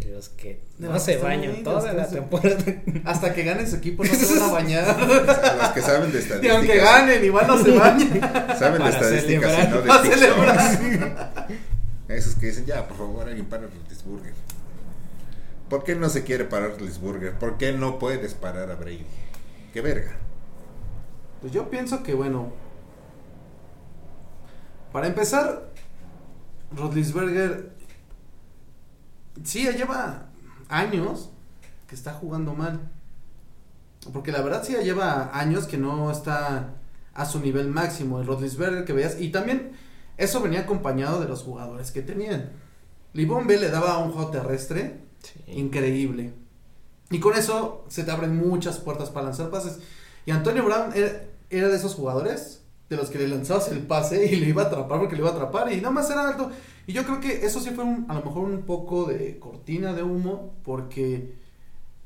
los que no se bañan toda la temporada. hasta que ganen su equipo no se van a [LAUGHS] bañar. A los que saben de y estadísticas. aunque ganen, igual no se bañan. Saben de estadísticas y celebrar. no de celebrar. [LAUGHS] Esos que dicen, ya, por favor, alguien para Rotisburger. ¿Por qué no se quiere parar Rotisburger? ¿Por qué no puedes parar a Brady? ¡Qué verga! Pues yo pienso que, bueno, para empezar, Rodlisberger sí ya lleva años que está jugando mal. Porque la verdad sí ya lleva años que no está a su nivel máximo. El Rodlisberger que veías. Y también eso venía acompañado de los jugadores que tenían. Livon B le daba un juego terrestre increíble. Y con eso se te abren muchas puertas para lanzar pases. Y Antonio Brown era, era de esos jugadores de los que le lanzabas el pase y le iba a atrapar porque le iba a atrapar y nada más era alto. Y yo creo que eso sí fue un- a lo mejor un poco de cortina de humo porque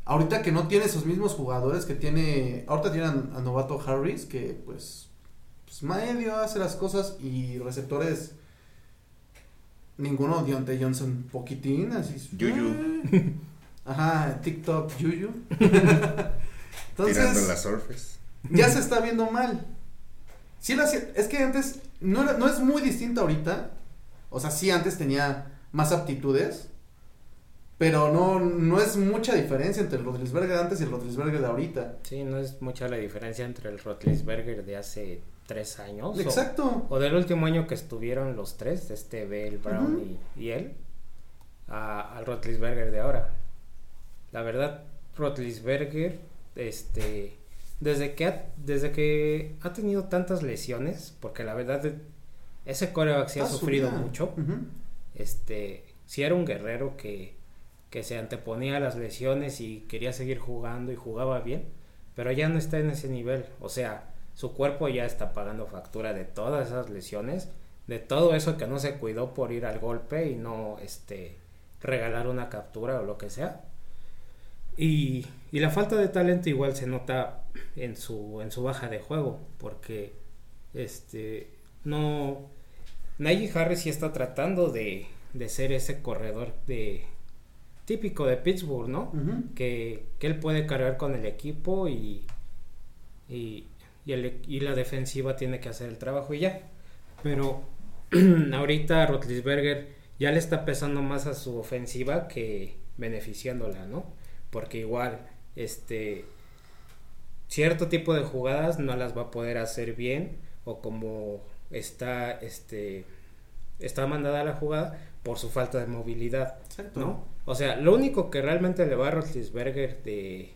ahorita que no tiene esos mismos jugadores que tiene, ahorita tiene a, a Novato Harris que pues, pues medio hace las cosas y receptores ninguno Deontay Johnson poquitín así Yuyu. [LAUGHS] Ajá, TikTok, Yuyu. [LAUGHS] Tirando Entonces, las surfes. ya se está viendo mal. Sí, la es que antes no, no es muy distinto ahorita. O sea, sí, antes tenía más aptitudes. Pero no, no es mucha diferencia entre el Rodríguez de antes y el Rodríguez de ahorita. Sí, no es mucha la diferencia entre el Rotlisberger de hace tres años. Exacto. O, del último año que estuvieron los tres, este Bell, Brown y, y él, a- al Rotlisberger de ahora. La verdad, Rotlisberger, este, desde que ha, desde que ha tenido tantas lesiones, porque la verdad ese coreback sí ha su sufrido mucho. Este, sí era un guerrero que, que se anteponía a las lesiones y quería seguir jugando y jugaba bien, pero ya no está en ese nivel. O sea, su cuerpo ya está pagando factura de todas esas lesiones, de todo eso que no se cuidó por ir al golpe y no este regalar una captura o lo que sea. Y, y la falta de talento igual se nota en su, en su baja de juego, porque este no Najee Harris sí está tratando de, de ser ese corredor de típico de Pittsburgh, ¿no? Que, que él puede cargar con el equipo y, y, y, el- y la defensiva tiene que hacer el trabajo y ya. Pero [CLEARS THROAT] ahorita Rotlisberger ya le está pesando más a su ofensiva que beneficiándola, ¿no? Porque igual, este, cierto tipo de jugadas no las va a poder hacer bien o como está, este, está mandada la jugada por su falta de movilidad, Exacto. ¿no? O sea, lo único que realmente le va a Rotlisberger de,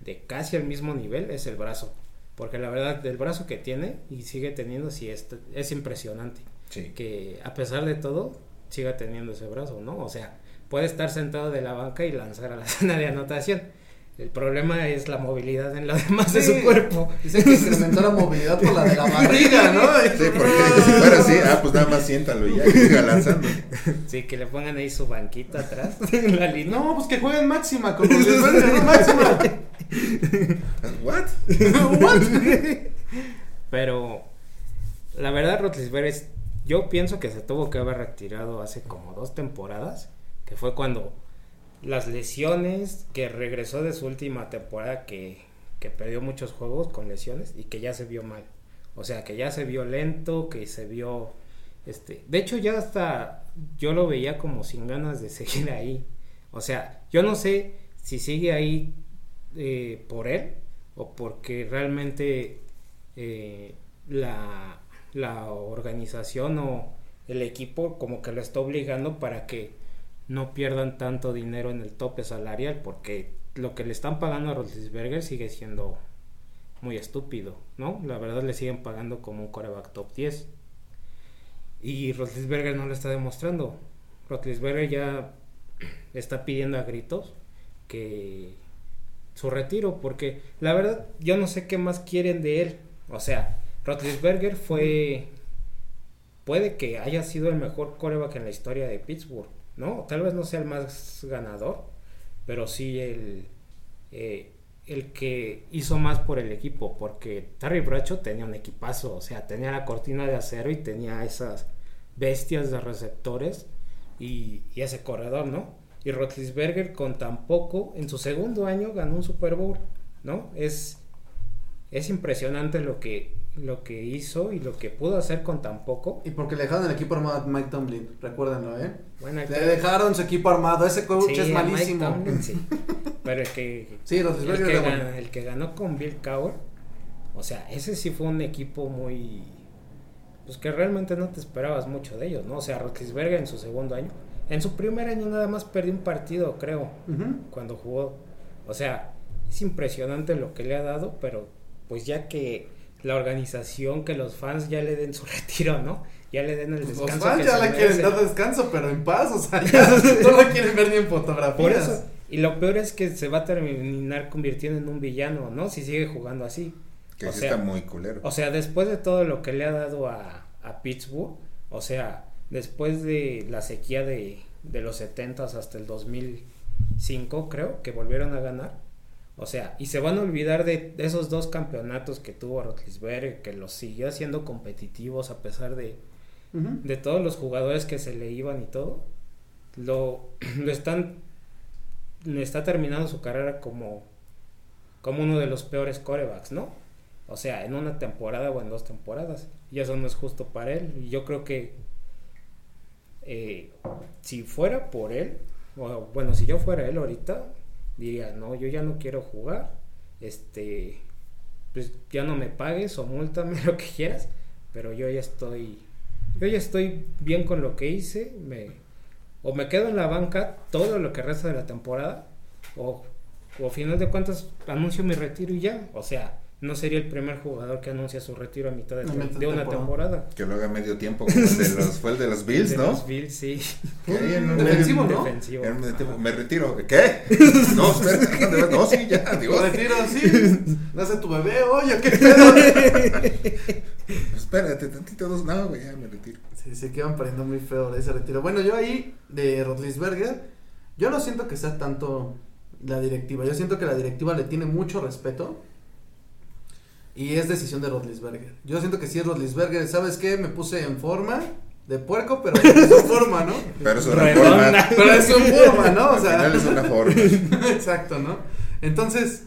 de casi al mismo nivel es el brazo. Porque la verdad, del brazo que tiene y sigue teniendo, sí es, es impresionante. Sí. Que a pesar de todo, siga teniendo ese brazo, ¿no? O sea, puede estar sentado de la banca y lanzar a la [LAUGHS] zona de anotación. El problema es la movilidad en lo [LAUGHS] demás de su cuerpo. Dice que incrementó la movilidad por la de la [LAUGHS] barriga, ¿no? Sí, porque si fuera así, ah, pues nada más siéntalo y ya, que siga lanzando. Sí, que le pongan ahí su banquita atrás [LAUGHS] en la línea. No, pues que jueguen máxima los Berger, no máxima. ¿What? What? Pero la verdad, Rotlisberger, es- yo pienso que se tuvo que haber retirado hace como dos temporadas, que fue cuando las lesiones, que regresó de su última temporada, que, que perdió muchos juegos con lesiones y que ya se vio mal. O sea, que ya se vio lento, que se vio... Este, de hecho, ya hasta yo lo veía como sin ganas de [LAUGHS] seguir ahí. O sea, yo no sé si sigue ahí eh, por él o porque realmente eh, la, la organización o el equipo como que lo está obligando para que no pierdan tanto dinero en el tope salarial porque lo que le están pagando a Roethlisberger sigue siendo muy estúpido, ¿no? La verdad le siguen pagando como un coreback top 10 y Roethlisberger no lo está demostrando. Roethlisberger ya [CLEARS THROAT] está pidiendo a gritos que su retiro porque la verdad yo no sé qué más quieren de él. O sea, Roethlisberger fue puede que haya sido el mejor coreback en la historia de Pittsburgh, ¿no? Tal vez no sea el más ganador, pero sí el eh, el que hizo más por el equipo, porque Terry Bracho tenía un equipazo, o sea, tenía la cortina de acero y tenía esas bestias de receptores y, ese corredor, ¿no? Y Rotlisberger con tan poco, en su segundo año ganó un Super Bowl, ¿no? Es, es impresionante lo que, lo que hizo y lo que pudo hacer con tan poco. Y porque le dejaron el equipo armado a Mike Tomlin, recuérdenlo, ¿eh? Bueno, el Le dejaron su equipo armado, ese coach sí, es malísimo. Tomlin, sí. [LAUGHS] Pero el que, Sí, el Roethlisberger que, ganó, el que ganó con Bill Cowher, o sea, ese sí fue un equipo muy... Pues que realmente no te esperabas mucho de ellos, ¿no? O sea, Rotlisberger en su segundo año. En su primer año nada más perdió un partido, creo, cuando jugó. O sea, es impresionante lo que le ha dado, pero pues ya que la organización, que los fans ya le den su [LAUGHS] retiro, ¿no? Ya le den el Pues descanso. Los fans que ya la quieren dar descanso, pero en paz, o sea, [LAUGHS] ya no la quieren ver ni en fotografías. Por eso. Y lo peor es que se va a terminar convirtiendo en un villano, ¿no? Si sigue jugando así. Que O sí sea, está muy culero. O sea, después de todo lo que le ha dado a, a Pittsburgh, o sea, después de la sequía de, de los 70 hasta el 2005, creo, que volvieron a ganar. O sea, y se van a olvidar de, esos dos campeonatos que tuvo Rotlisberger, que los siguió haciendo competitivos a pesar de, de todos los jugadores que se le iban y todo. Lo, [CLEARS THROAT] lo están le está terminando su carrera como como uno de los peores corebacks, ¿no? O sea, en una temporada o en dos temporadas. Y eso no es justo para él. Y yo creo que eh, si fuera por él, o bueno, si yo fuera él ahorita, diría, no, yo ya no quiero jugar, este, pues ya no me pagues o multame [LAUGHS] lo que quieras, pero yo ya estoy, yo ya estoy bien con lo que hice, me, o me quedo en la banca todo lo que resta de la temporada, o, o final de cuentas anuncio mi retiro y ya, o sea, no sería el primer jugador que anuncia su retiro a mitad de, de de una temporada. temporada. Que lo haga medio tiempo, como el de los, fue el de los [LAUGHS] Bills, De ¿no? los Bills, sí. Un Defensivo, ¿no? Defensivo. Me retiro. ¿Qué? [LAUGHS] No, espérate, ¿dónde vas? No, sí, ya, adiós. Retiro, sí. Nace tu bebé, oye, qué [LAUGHS] pedo. Espérate, tantito, dos. No, güey, ya me retiro. Sí, se quedan poniendo muy feo de ese retiro. Bueno, yo ahí, de Rotlisberger, yo no siento que sea tanto la directiva. Yo siento que la directiva le tiene mucho respeto. Y es decisión de Rotlisberger. Yo siento que si es Rotlisberger, ¿sabes qué? Me puse en forma de puerco, pero es en [LAUGHS] forma, ¿no? Pero es una Redonda. forma. Pero es en forma, ¿no? O Al sea, final es una forma. [LAUGHS] Exacto, ¿no? Entonces,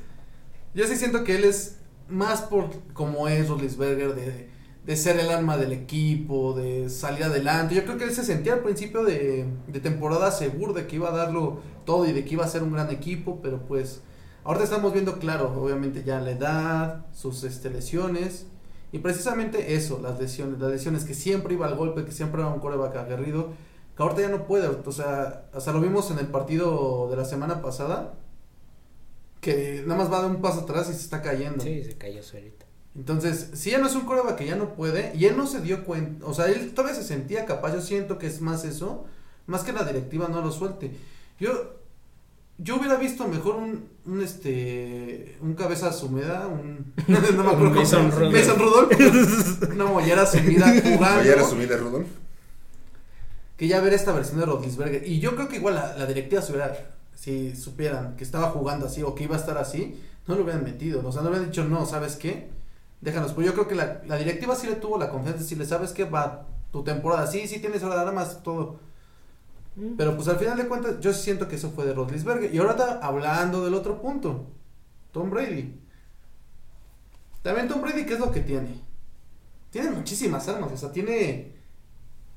yo sí siento que él es más por como es Rotlisberger, de, de ser el alma del equipo, de salir adelante. Yo creo que él se sentía al principio de, de temporada seguro de que iba a darlo todo y de que iba a ser un gran equipo, pero pues ahorita estamos viendo claro, obviamente ya la edad, sus este, lesiones. Y precisamente eso, las lesiones, las lesiones que siempre iba al golpe, que siempre era un coreback aguerrido, que ahorita ya no puede, o sea, hasta lo vimos en el partido de la semana pasada, que nada más va dar un paso atrás y se está cayendo. Sí, se cayó solito. Entonces, si ya no es un coreback que ya no puede, y él no se dio cuenta, o sea, él todavía se sentía capaz, yo siento que es más eso, más que la directiva no lo suelte. Yo, yo hubiera visto mejor un, un este, un cabeza sumida, un, [LAUGHS] no me acuerdo cómo se Mason. Rudolph. Mason Rudolph, una [LAUGHS] mollera sumida [LAUGHS] jugando. ¿Ya era sumida Rudolf? que ya ver esta versión de Rodlisberger. Y yo creo que igual la, la directiva se hubiera, si supieran que estaba jugando así o que iba a estar así, no lo hubieran metido. O sea, no hubieran dicho, no, ¿sabes qué? Déjanos. Pues yo creo que la, la directiva sí le tuvo la confianza de decirle, ¿sabes qué? Va tu temporada. Sí, sí tienes ahora nada más todo. Mm. Pero pues al final de cuentas, yo sí siento que eso fue de Rodlisberger. Y ahora está hablando del otro punto. Tom Brady. También Tom Brady, ¿qué es lo que tiene? Tiene muchísimas armas. O sea, tiene.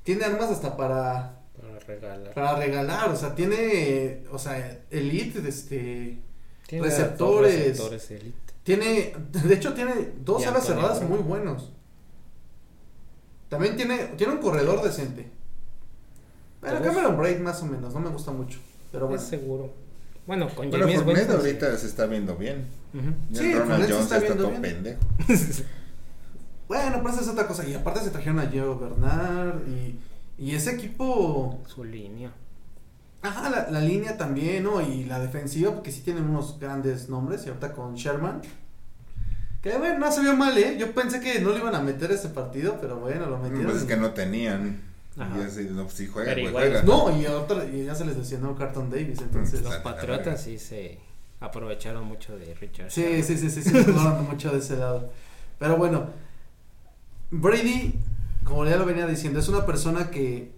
Tiene armas hasta para. Para regalar. Para regalar. O sea, tiene. O sea, elite, este. Tiene receptores. elite. Tiene. De hecho, tiene dos alas cerradas muy buenos. También tiene. Tiene un corredor decente. Pero Todos. Cameron Braid más o menos. No me gusta mucho. Pero bueno. Es seguro. Bueno, con Bueno, James Winston, ahorita se está viendo bien. Ujú. Ya Sí, Ronald Fournette se Jones está está viendo todo bien. pendejo. [LAUGHS] Bueno, pero esa es otra cosa. Y aparte se trajeron a Gio Bernard. Y, y ese equipo. Su línea. Ajá, la, la línea también, ¿no? Y la defensiva, porque sí tienen unos grandes nombres. Y ahorita con Sherman. Que bueno, no se vio mal, ¿eh? Yo pensé que no le iban a meter ese partido, pero bueno, lo metieron. Pues es que no tenían. Ajá. Y así, no, pues sí juega, Pero güey, igual, juega. No, y, ya se les lesionó Carton Davis, entonces. Mm, Los la- la Patriotas sí se aprovecharon mucho de Richard. Sí, sí, sí, sí, sí, [LAUGHS] mucho de ese lado. Pero bueno, Brady, como ya lo venía diciendo, es una persona que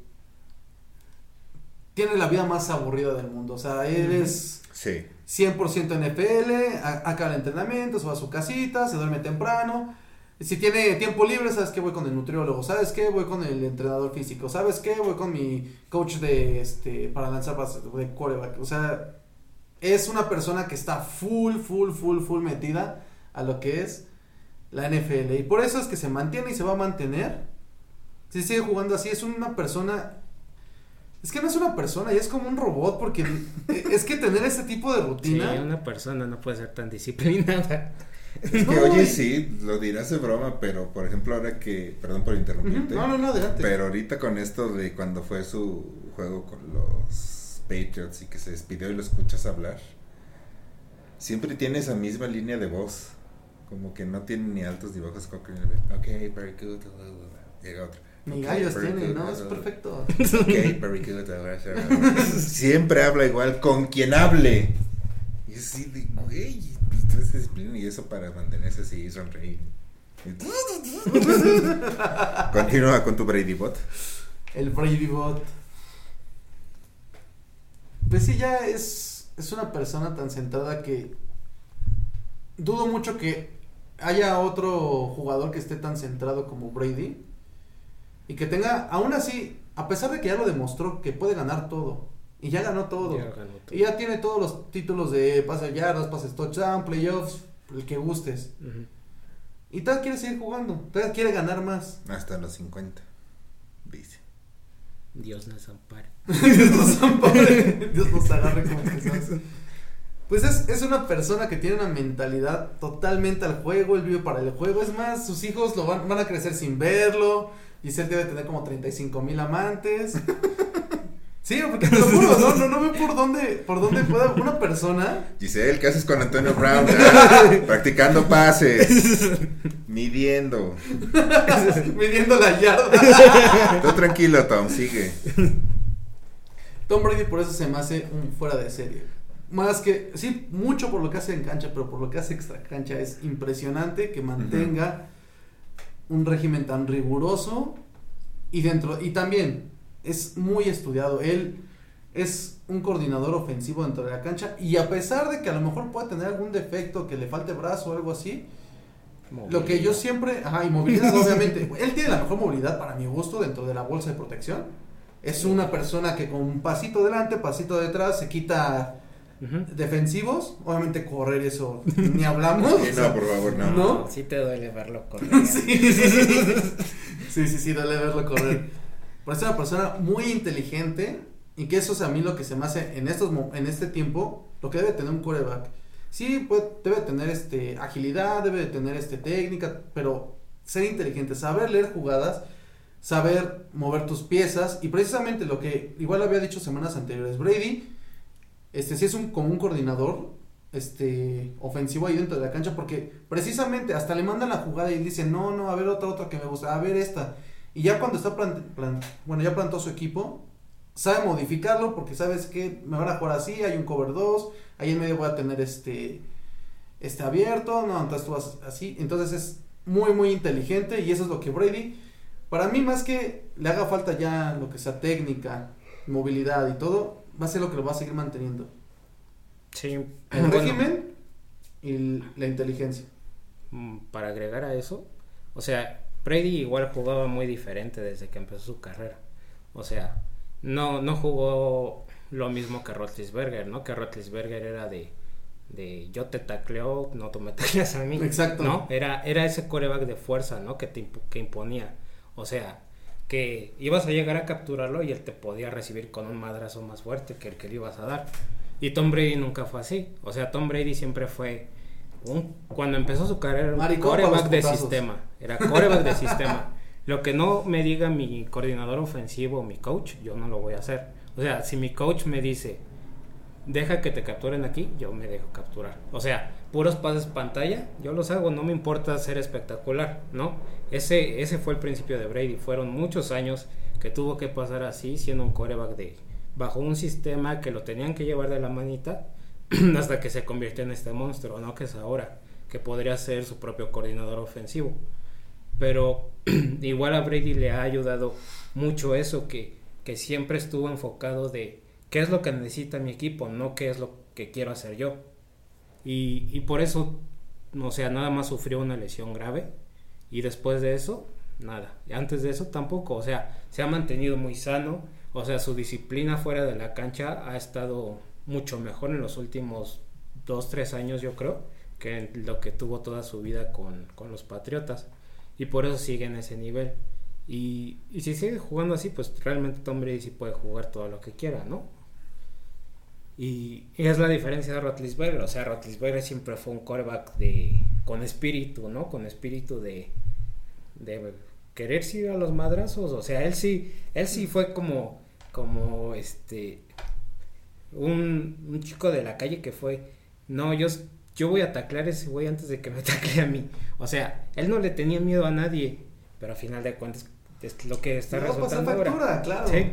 tiene la vida más aburrida del mundo. O sea, él es Sí. 100% NFL, acaba el entrenamiento, se va a su casita, se duerme temprano. Si tiene tiempo libre, ¿sabes qué? Voy con el nutriólogo, ¿sabes qué? Voy con el entrenador físico, ¿sabes qué? Voy con mi coach de este para lanzar pases de quarterback. O sea, es una persona que está full, full, full, full metida a lo que es la NFL. Y por eso es que se mantiene y se va a mantener. Si sigue jugando así, es una persona. Es que no es una persona, ya es como un robot, porque [LAUGHS] es que tener ese tipo de Sí, rutina. una persona no puede ser tan disciplinada. Es que, oye, sí, lo dirás de broma, pero por ejemplo, ahora que. Perdón por interrumpirte. No, no, no, adelante. Pero ahorita con esto de cuando fue su juego con los Patriots y que se despidió y lo escuchas hablar, siempre tiene esa misma línea de voz. Como que no tiene ni altos ni bajos. Ok, very good. blah, blah, blah". Llega otro. Ni "Ok, gallos tiene, ¿no? Es blah, blah". perfecto. Ok, very good. blah, blah, blah, blah". [LAUGHS] Siempre habla igual con quien hable. Y así de, güey, traes disciplina y eso para mantenerse así, sonreír. [LAUGHS] Continúa con tu Brady Bot. El Brady Bot. Pues sí, ya es, es una persona tan centrada que dudo mucho que haya otro jugador que esté tan centrado como Brady y que tenga, aún así, a pesar de que ya lo demostró que puede ganar todo y ya ganó todo Ya ganó todo. y ya tiene todos los títulos de pases yardas, pases touchdown, playoffs, el que gustes y todavía quiere seguir jugando, todavía quiere ganar más. Hasta los 50. Dice. Dios nos ampare. [LAUGHS] Dios nos ampare, Dios nos agarre como personas. Pues es, es una persona que tiene una mentalidad totalmente al juego, él vive para el juego. Es más, sus hijos lo van, van a crecer sin verlo. Giselle debe tener como 35 mil amantes. [LAUGHS] Sí, porque te lo juro, no, no, no veo por [LAUGHS] dónde, por dónde pueda una persona. Giselle, ¿qué haces con Antonio Brown? [LAUGHS] Practicando pases. Midiendo. [LAUGHS] midiendo la yarda. Tú tranquilo, Tom, sigue. Tom Brady por eso se me hace un fuera de serie. Más que, sí, mucho por lo que hace en cancha, pero por lo que hace extra cancha es impresionante que mantenga un régimen tan riguroso y dentro, y también es muy estudiado. Él es un coordinador ofensivo dentro de la cancha y a pesar de que a lo mejor pueda tener algún defecto, que le falte brazo o algo así, lo que yo siempre, ajá, y movilidad [LAUGHS] obviamente, él tiene la mejor movilidad para mi gusto dentro de la bolsa de protección. Es una persona que con un pasito delante, pasito detrás, se quita Ujú. defensivos. Obviamente correr eso [LAUGHS] ni hablamos. Sí, no, por favor, no. ¿No? Sí te duele verlo [LAUGHS] correr. sí, sí, sí, sí, duele verlo correr. Pero es una persona muy inteligente y que eso es a mí lo que se me hace en estos en este tiempo, lo que debe tener un quarterback. Sí, debe tener este agilidad, debe de tener este técnica, pero ser inteligente, saber leer jugadas, saber mover tus piezas y precisamente lo que igual había dicho semanas anteriores, Brady este sí es un como un coordinador este ofensivo ahí dentro de la cancha porque precisamente hasta le mandan la jugada y él dice, "No, no, a ver otra otra que me gusta, a ver esta." Y ya cuando está plan, plan- bueno, ya plantó su equipo, sabe modificarlo porque sabes que me van a jugar así, hay un cover 2, ahí en medio voy a tener este este abierto, no, entonces tú vas así, entonces es muy muy inteligente y eso es lo que Brady para mí más que le haga falta ya lo que sea técnica, movilidad y todo, va a ser lo que lo va a seguir manteniendo. Sí. El bueno, régimen y la inteligencia. mm, para agregar a eso, o sea, Brady igual jugaba muy diferente desde que empezó su carrera. O sea, no, no jugó lo mismo que Roethlisberger, ¿no? Que Roethlisberger era de, de yo te tacleo, no tú me [LAUGHS] tacleas a mí. Exacto. ¿No? Era, era ese coreback de fuerza, ¿no? Que, te que imponía. O sea, que ibas a llegar a capturarlo y él te podía recibir con un madrazo más fuerte que el que le ibas a dar. Y Tom Brady nunca fue así. O sea, Tom Brady siempre fue un, cuando empezó su carrera era un coreback de sistema. Era coreback de sistema. Lo que no me diga mi coordinador ofensivo o mi coach, yo no lo voy a hacer. O sea, si mi coach me dice, deja que te capturen aquí, yo me dejo capturar. O sea, puros pases pantalla, yo los hago, no me importa ser espectacular, ¿no? Ese, ese fue el principio de Brady. Fueron muchos años que tuvo que pasar así, siendo un coreback de bajo un sistema que lo tenían que llevar de la manita [CLEARS THROAT] hasta que se convirtió en este monstruo, ¿no? Que es ahora, que podría ser su propio coordinador ofensivo. Pero [CLEARS THROAT] igual a Brady le ha ayudado mucho eso, que, que siempre estuvo enfocado de qué es lo que necesita mi equipo, no qué es lo que quiero hacer yo. Y, y por eso, o sea, nada más sufrió una lesión grave y después de eso, nada. Y antes de eso tampoco, o sea, se ha mantenido muy sano, o sea, su disciplina fuera de la cancha ha estado mucho mejor en los últimos dos, tres años, yo creo, que en lo que tuvo toda su vida con, con los Patriotas. Y por eso sigue en ese nivel. Y, y si sigue jugando así, pues realmente Tom Brady sí puede jugar todo lo que quiera, ¿no? Y, es la diferencia de Rotlisberger. O sea, Rotlisberger siempre fue un quarterback de, con espíritu, ¿no? Con espíritu de, de quererse ir a los madrazos. O sea, él sí, él sí fue como, como este, un, un chico de la calle que fue, no, yo, yo voy a taclear a ese güey antes de que me [LAUGHS] tacle a mí. O sea, él no le tenía miedo a nadie, pero a final de cuentas es lo que está pasar resultando ahora. factura, claro. Sí.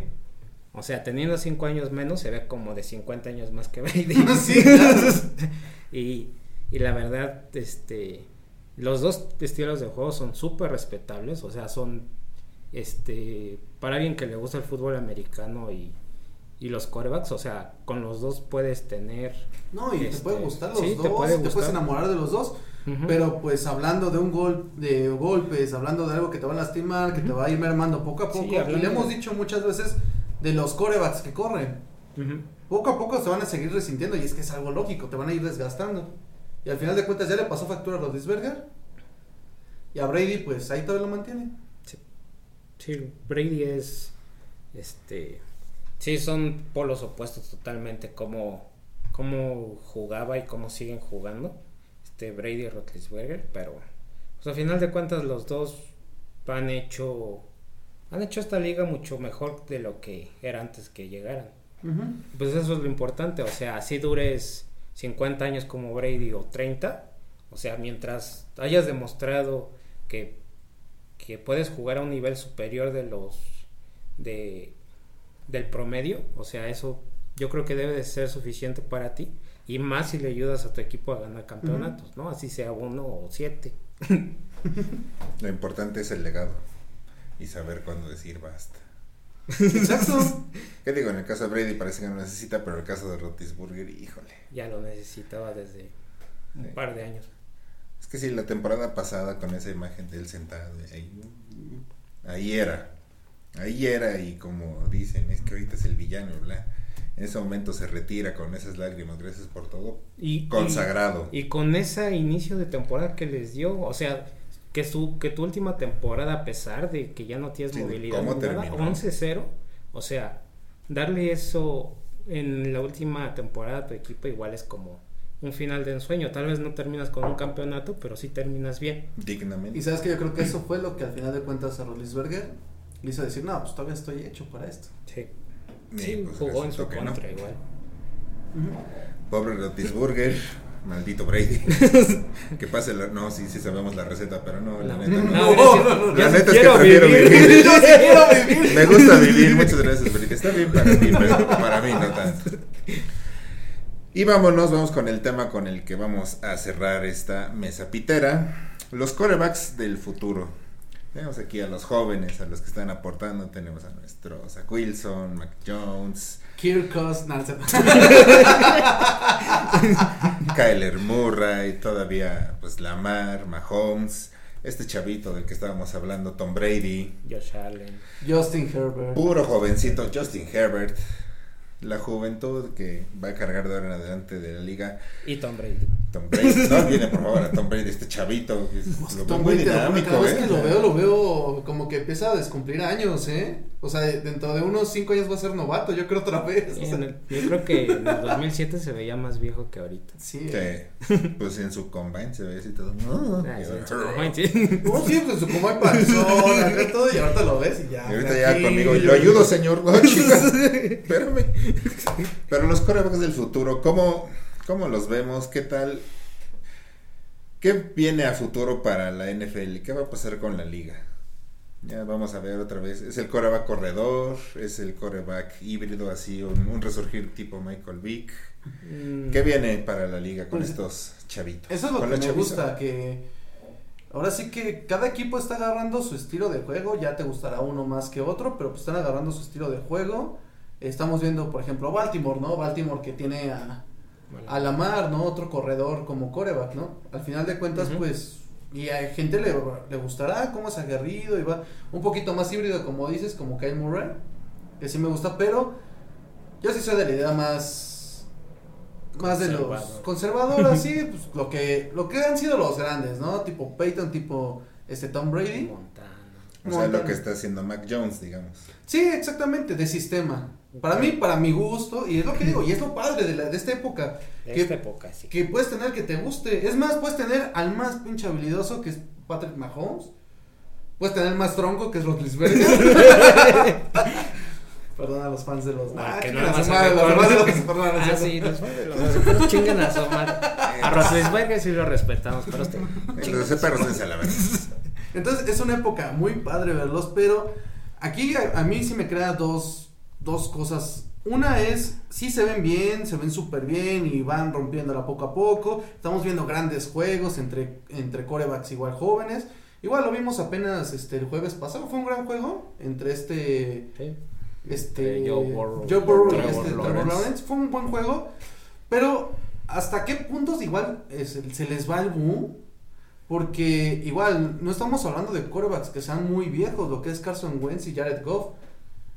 O sea, teniendo 5 años menos, se ve como de 50 años más que Brady. [LAUGHS] Sí, claro. [LAUGHS] y, y la verdad, este, los dos estilos de juego son súper respetables. O sea, son, este, para alguien que le gusta el fútbol americano y, y los quarterbacks, o sea, con los dos puedes tener. No, y te Este, pueden gustar los sí, dos, te, puede puedes enamorar de los dos, pero pues hablando de un gol, de golpes, hablando de algo que te va a lastimar, que te va a ir mermando poco a Sí, poco, y le hemos dicho muchas veces de los corebacks que corren, poco a poco se van a seguir resintiendo y es que es algo lógico, te van a ir desgastando. Y al final de cuentas ya le pasó factura a Rodisberger y a Brady pues ahí todavía lo mantiene. Sí, Brady es, este, sí, son polos opuestos totalmente como, como jugaba y cómo siguen jugando, este Brady y Roethlisberger, pero, pues a final de cuentas los dos han hecho, han hecho esta liga mucho mejor de lo que era antes que llegaran. Pues eso es lo importante, o sea, así dures 50 años como Brady o 30, o sea, mientras hayas demostrado que, que puedes jugar a un nivel superior de los de del promedio, o sea, eso yo creo que debe de ser suficiente para ti y más si le ayudas a tu equipo a ganar campeonatos, ¿no? Así sea uno o siete. [LAUGHS] Lo importante es el legado y saber cuándo decir basta. Exacto. ¿Qué digo? En el caso de Brady parece que no necesita, pero en el caso de Rotisburger, híjole. Ya lo necesitaba desde un Sí. par de años. Es que sí, la temporada pasada con esa imagen de él sentado, ahí, ahí era. Ahí era y como dicen, es que ahorita es el villano, ¿verdad? En ese momento se retira con esas lágrimas, gracias por todo. Y, Consagrado. Y, y con ese inicio de temporada que les dio, o sea, que su que tu última temporada, a pesar de que ya no tienes Sí, movilidad, cómo ni nada, terminó. 11-0, o sea, darle eso en la última temporada a tu equipo igual es como un final de ensueño. Tal vez no terminas con un campeonato, pero sí terminas bien. Dignamente. Y sabes que yo creo que eso fue lo que al final de cuentas a Rodisberger le hizo decir, no, pues todavía estoy hecho para esto. Sí, sí pues, jugó en su contra igual. Pobre Rotisburger. [LAUGHS] Maldito Brady. [LAUGHS] que pase la. No, sí, sí sabemos la receta, pero no, la No. neta. No. No, La neta es que prefiero vivir. [LAUGHS] Yo sí quiero vivir. Me gusta vivir, muchas gracias, Brady. Está bien para ti, pero para mí no tanto. Y vámonos, vamos con el tema con el que vamos a cerrar esta mesa pitera. Los corebacks del futuro. Tenemos aquí a los jóvenes, a los que están aportando. Tenemos a nuestro Zach Wilson, Mac Jones, Kirk Cousins, no, se- [LAUGHS] Kyler Murray, todavía pues Lamar, Mahomes, este chavito del que estábamos hablando, Tom Brady, Josh Allen. Justin Herbert. puro jovencito Justin Herbert, la juventud que va a cargar de ahora en adelante de la liga, Y Tom Brady. Tom Brady, no olviden por favor a Tom Brady, este chavito, que es- lo veo Tom muy Brady, cada dinámico, vez ¿eh? que lo veo, lo veo como que empieza a descumplir años, ¿eh? O sea, dentro de unos 5 años va a ser novato, yo creo otra vez. o sea, En el- yo creo que en el 2007 se veía más viejo que ahorita. sí. Que, pues en su combine se ve así todo. Ah, sí, en su momento, sí. No, sí, pues como hay panzón, acá todo, y ahorita lo ves y ya. Y ahorita ya conmigo, lo ayudo, señor. [LAUGHS] No, chica, espérame. [LAUGHS] Pero los corebacks del futuro, ¿cómo, ¿cómo los vemos? ¿Qué tal? ¿Qué viene a futuro para la NFL? ¿Qué va a pasar con la liga? Ya vamos a ver otra vez. ¿Es el coreback corredor? ¿Es el coreback híbrido así? Un, un resurgir tipo Michael Vick? Mm, ¿Qué viene para la liga con Pues, estos chavitos? Eso es lo que me chaviza. gusta, que ahora sí que cada equipo está agarrando su estilo de juego, ya te gustará uno más que otro, pero pues están agarrando su estilo de juego. Estamos viendo, por ejemplo, Baltimore, ¿no? Baltimore que tiene a, bueno. a Lamar, ¿no? Otro corredor como coreback, ¿no? Al final de cuentas, pues, y a gente le, le gustará cómo es aguerrido y va un poquito más híbrido, como dices, como Kyle Murray, que sí me gusta, pero yo sí soy de la idea más, más de los Conservador. conservadores, sí, [LAUGHS] pues, lo que, lo que han sido los grandes, ¿no? Tipo Peyton, tipo este Tom Brady. Montana. O sea, lo que está haciendo Mac Jones, digamos. Sí, exactamente, de sistema. Para mí, para mi gusto, y es lo que digo, y es lo padre de, la, de esta época, De que esta época, sí. que puedes tener que te guste. Es más, puedes tener al más pinche habilidoso que es Patrick Mahomes. Puedes tener más tronco que es Roethlisberger. [LAUGHS] Perdón a los fans de los. Ah, que no a más madre, los fans de los- Ah, sí, los fans de los los chingan a su madre. A Roethlisberger sí lo respetamos, pero este. De perros dense a la verdad. Entonces es una época muy padre verlos, pero aquí a, a mí sí me crea dos, dos cosas. Una es, sí se ven bien, se ven súper bien y van rompiéndola poco a poco. Estamos viendo grandes juegos entre, entre corebacks igual jóvenes. Igual lo vimos apenas este el jueves pasado, fue un gran juego entre este Sí. este Eh, Joe Burrow, Joe Burrow y Trevor este, Trevor Lawrence. Lawrence. Fue un buen juego, pero hasta qué puntos igual se, les va el boom, porque igual no estamos hablando de quarterbacks que sean muy viejos, lo que es Carson Wentz y Jared Goff,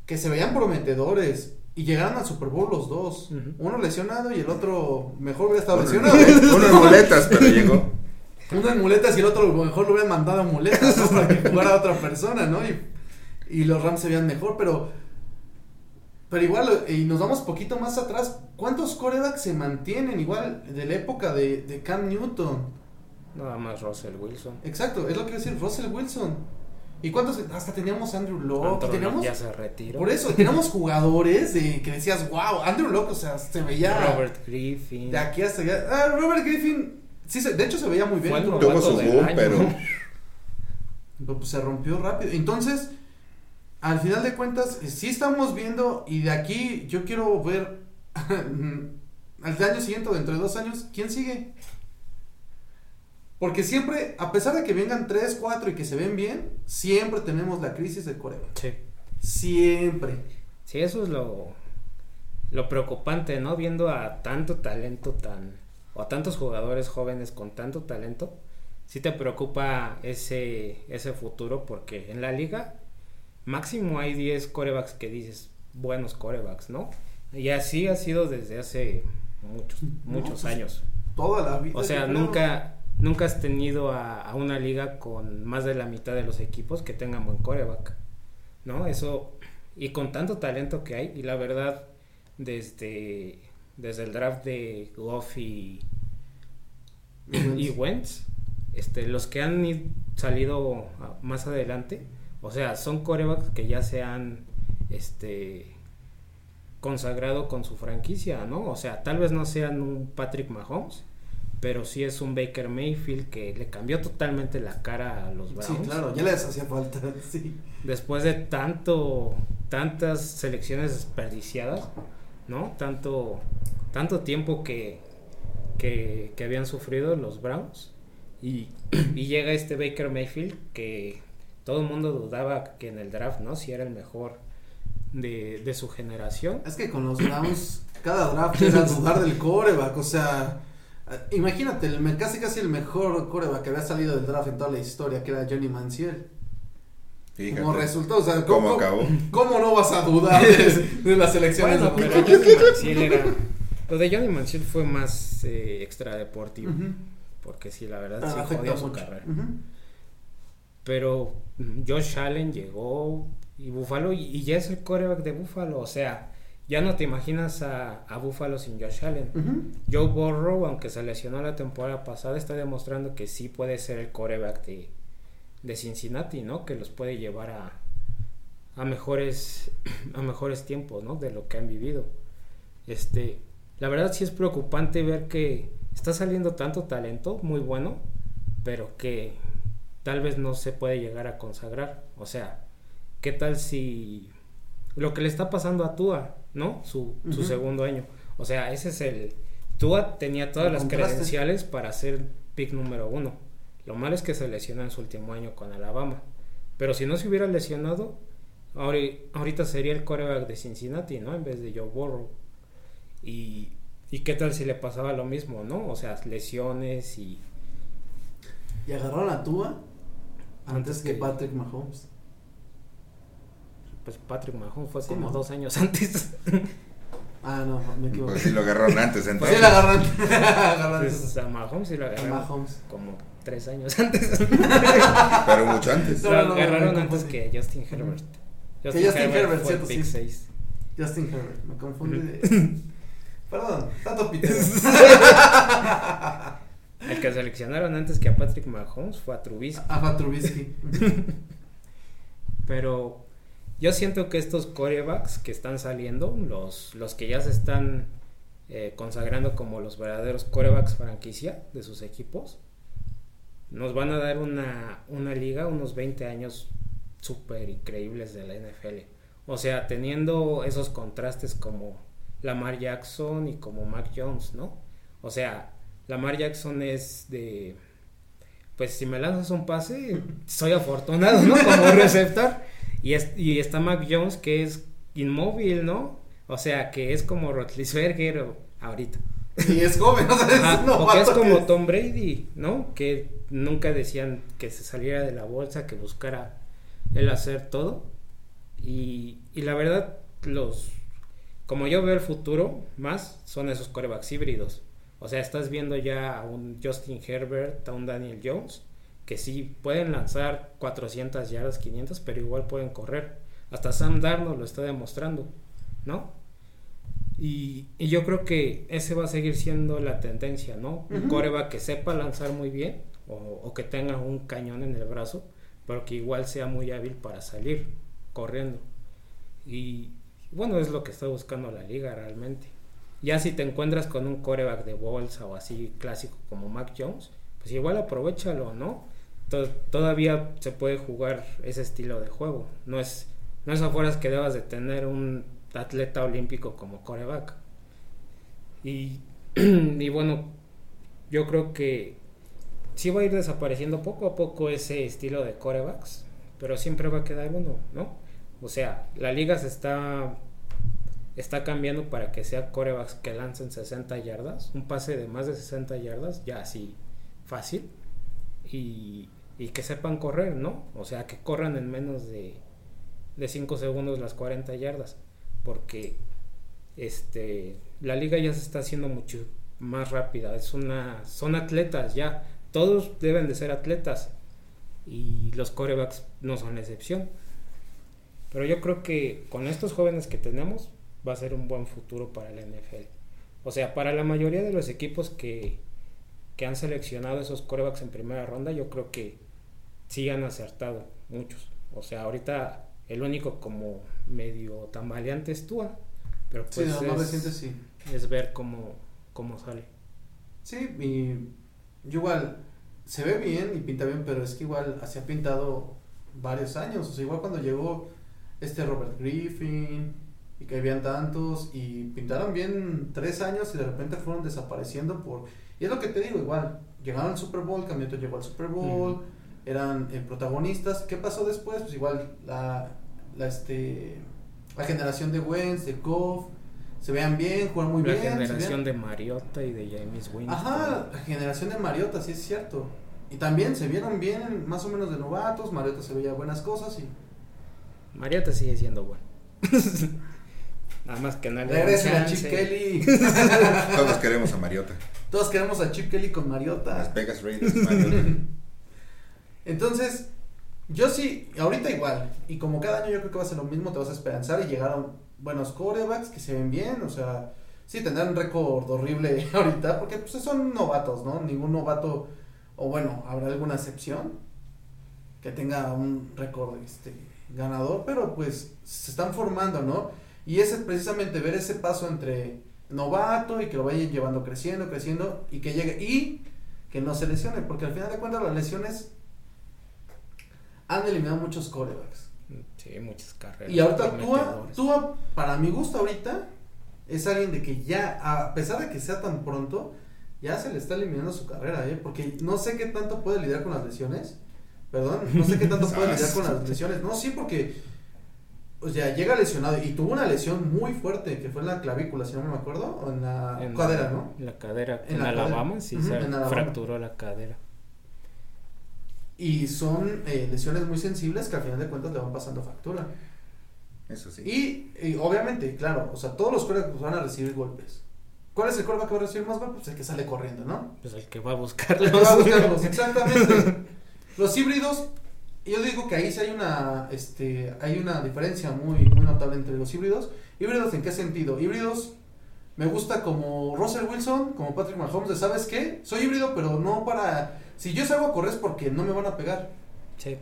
que se veían prometedores y llegaron al Super Bowl los dos, uno lesionado y el otro mejor hubiera estado Uno, lesionado. uno en [LAUGHS] muletas, pero llegó. Uno en muletas y el otro mejor lo hubieran mandado a muletas ¿no? para que jugara a otra persona, ¿no? Y, y los Rams se veían mejor, pero pero igual, y nos vamos poquito más atrás, ¿cuántos corebacks se mantienen igual de la época de, de Cam Newton? Nada más Russell Wilson. Exacto, es lo que iba a decir, Russell Wilson. ¿Y cuántos? Hasta teníamos Andrew Locke, teníamos... ya se retiró. Por eso, teníamos jugadores de que decías, wow, Andrew Locke, o sea, se veía Robert Griffin. de aquí hasta allá. Ah, Robert Griffin, sí, se- de hecho se veía muy bien. Tuvo- su boom, pero [LAUGHS] Pero, pues, se rompió rápido. Entonces, al final de cuentas, eh, sí estamos viendo, y de aquí yo quiero ver [LAUGHS] al año siguiente o dentro de dos años, ¿quién sigue? Porque siempre, a pesar de que vengan tres, cuatro y que se ven bien, siempre tenemos la crisis de Corea. Sí. Siempre. Sí, eso es lo, lo preocupante, ¿no? Viendo a tanto talento tan... o a tantos jugadores jóvenes con tanto talento, sí te preocupa ese, ese futuro porque en la liga máximo hay 10 corebacks que dices buenos corebacks, ¿no? Y así ha sido desde hace muchos, muchos pues, años. Toda la vida. O sea, creo. Nunca, has tenido a, a una liga con más de la mitad de los equipos que tengan buen coreback, ¿no? Eso, y con tanto talento que hay, y la verdad, desde, desde el draft de Goff y, y Wentz, este, los que han id- salido más adelante, o sea, son corebacks que ya se han, este, consagrado con su franquicia, ¿no? O sea, tal vez no sean un Patrick Mahomes, pero sí es un Baker Mayfield que le cambió totalmente la cara a los Browns. Sí, claro, ya les hacía falta, [LAUGHS] sí. Después de tanto, tantas selecciones desperdiciadas, ¿no? Tanto, tanto tiempo que, que, que habían sufrido los Browns. Y, [CLEARS THROAT] y llega este Baker Mayfield que todo el mundo dudaba que en el draft, ¿no? Si era el mejor de, de su generación. Es que con los Browns, cada draft era dudar del coreback, o sea, imagínate, el, casi casi el mejor coreback que había salido del draft en toda la historia, que era Johnny Manziel. Fíjate. Como resultó, o sea, ¿Cómo ¿cómo, acabó? cómo no vas a dudar de, de las elecciones? Bueno, de- pero Johnny Manziel era... Lo de Johnny Manziel fue más eh, extradeportivo. Porque sí, la verdad, Ah, sí jodió su carrera. Pero mm, Josh Allen llegó y Buffalo y, y ya es el coreback de Buffalo. O sea, ya no te imaginas a, a Buffalo sin Josh Allen. Joe Burrow, aunque se lesionó la temporada pasada, está demostrando que sí puede ser el coreback de, de Cincinnati, ¿no? Que los puede llevar a, a mejores [CLEARS THROAT] a mejores tiempos, ¿no? De lo que han vivido. Este, la verdad sí es preocupante ver que está saliendo tanto talento muy bueno, pero que tal vez no se puede llegar a consagrar. O sea, ¿qué tal si lo que le está pasando a Tua, ¿no? Su, su segundo año. O sea, ese es el... Tua tenía todas las contraste. credenciales para ser pick número uno. Lo malo es que se lesionó en su último año con Alabama. Pero si no se hubiera lesionado, ahori- ahorita sería el coreback de Cincinnati, ¿no? En vez de Joe Burrow. Y, y qué tal si le pasaba lo mismo, ¿no? O sea, lesiones y... Y agarraron a Tua antes Antes que que- Patrick Mahomes. Pues Patrick Mahomes fue como dos años [LAUGHS] antes. Ah, no, me equivoqué. Pues sí lo agarraron antes, Pues entonces. sí, la agarran. [LAUGHS] agarran Entonces, a Mahomes sí lo a agarraron Mahomes. como tres años [LAUGHS] antes. Pero mucho antes. No, lo no, no, agarraron antes que Justin Herbert. Que Justin Herbert, fue el cierto, pick sí. 6. Justin Herbert, me confundí de... Perdón, tanto pitero. El que seleccionaron antes que a Patrick Mahomes fue a Trubisky. A Trubisky. Pero yo siento que estos corebacks que están saliendo, los, los que ya se están eh, consagrando como los verdaderos corebacks franquicia de sus equipos, nos van a dar una, una liga, unos 20 años súper increíbles de la NFL. O sea, teniendo esos contrastes como Lamar Jackson y como Mac Jones, ¿no? O sea, Lamar Jackson es de... Pues si me lanzas un pase, soy afortunado, ¿no? Como receptor. Y, es- y está Mac Jones que es inmóvil, ¿no? O sea, que es como Rotlisberger ahorita. Y es joven, o sea, es Ajá, es como Tom Brady, ¿no? Que nunca decían que se saliera de la bolsa, que buscara el hacer todo. Y, y la verdad, los como yo veo el futuro más, son esos corebacks híbridos. O sea, estás viendo ya a un Justin Herbert, a un Daniel Jones, que sí pueden lanzar 400 yardas, 500, pero igual pueden correr. Hasta Sam Darnold lo está demostrando, ¿no? Y, y yo creo que ese va a seguir siendo la tendencia, ¿no? Un coreback que sepa lanzar muy bien o, o que tenga un cañón en el brazo, pero que igual sea muy hábil para salir corriendo. Y bueno, es lo que está buscando la liga realmente. Ya si te encuentras con un coreback de bolsa o así clásico como Mac Jones, pues igual aprovechalo, ¿no? To- todavía se puede jugar ese estilo de juego. No es, no es a fuerzas que debas de tener un atleta olímpico como coreback. Y, [CLEARS THROAT] y bueno, yo creo que sí va a ir desapareciendo poco a poco ese estilo de corebacks, pero siempre va a quedar uno, ¿no? O sea, la liga se está está cambiando para que sea corebacks que lancen 60 yardas, un pase de más de 60 yardas, ya así fácil, y, que sepan correr, ¿no? O sea, que corran en menos de, de 5 segundos las 40 yardas, porque este la liga ya se está haciendo mucho más rápida, es una son atletas ya, todos deben de ser atletas y los corebacks no son excepción. Pero yo creo que con estos jóvenes que tenemos va a ser un buen futuro para la NFL. O sea, para la mayoría de los equipos que, que han seleccionado esos corebacks en primera ronda, yo creo que sí han acertado muchos. O sea, ahorita el único como medio tambaleante es Tua, Pero pues es, sí. es ver cómo, cómo sale. Sí, y yo igual se ve bien y pinta bien, pero es que igual así ha pintado varios años. O sea, igual cuando llegó este Robert Griffin y que habían tantos y pintaron bien tres años y de repente fueron desapareciendo por... Y es lo que te digo, igual, llegaron al Super Bowl, Camioto llegó al Super Bowl, eran eh, protagonistas. ¿Qué pasó después? Pues igual la, la, este, la generación de Wentz, de Goff, se vean bien, juegan muy la bien. se generación de Mariota y de James Winston. Ajá, la generación de Mariota, sí es cierto. Y también se vieron bien, más o menos de novatos. Mariota se veía buenas cosas y. Mariota sigue siendo bueno. [LAUGHS] Nada más que no le Regresen a. Chip Kelly. [LAUGHS] Todos queremos a Mariota. Todos queremos a Chip Kelly con Las Mariota. Vegas Raiders, Mariota. [LAUGHS] Entonces, yo sí, ahorita igual. Y como cada año yo creo que va a ser lo mismo, te vas a esperanzar y llegaron buenos corebacks que se ven bien. O sea, sí tendrán un récord horrible [LAUGHS] ahorita porque pues, son novatos, ¿no? Ningún novato, o bueno, habrá alguna excepción que tenga un récord este, ganador, pero pues se están formando, ¿no? Y ese precisamente ver ese paso entre novato y que lo vayan llevando creciendo, creciendo y que llegue y que no se lesione, porque al final de cuentas las lesiones han eliminado muchos corebacks. Sí, muchas carreras. Y ahorita Tua. Tua, para mi gusto ahorita, es alguien de que ya, a pesar de que sea tan pronto, ya se le está eliminando su carrera, ¿eh? Porque no sé qué tanto puede lidiar con las lesiones. Perdón, no sé qué tanto puede [LAUGHS] lidiar con las lesiones. No, sí, porque, o sea, llega lesionado y tuvo una lesión muy fuerte, que fue en la clavícula, si no me acuerdo, o en la En cadera, ¿no? En la cadera. En En, la cadera. Alabama sí Ujú, se en Alabama. fracturó la cadera. Y son eh, lesiones muy sensibles que al final de cuentas le van pasando factura. Eso sí. Y, y obviamente, claro, o sea, todos los quarterbacks van a recibir golpes. ¿Cuál es el quarterback que va a recibir más golpes? Pues el que sale corriendo, ¿no? Pues el que va a El buscarlos. que va a [LAUGHS] buscarlos, exactamente. Los híbridos, yo digo que ahí sí hay una, este, hay una diferencia muy, muy notable entre los híbridos. ¿Híbridos en qué sentido? Híbridos, me gusta como Russell Wilson, como Patrick Mahomes, de, ¿sabes qué? Soy híbrido, pero no para... Si yo salgo a correr es porque no me van a pegar. Sí.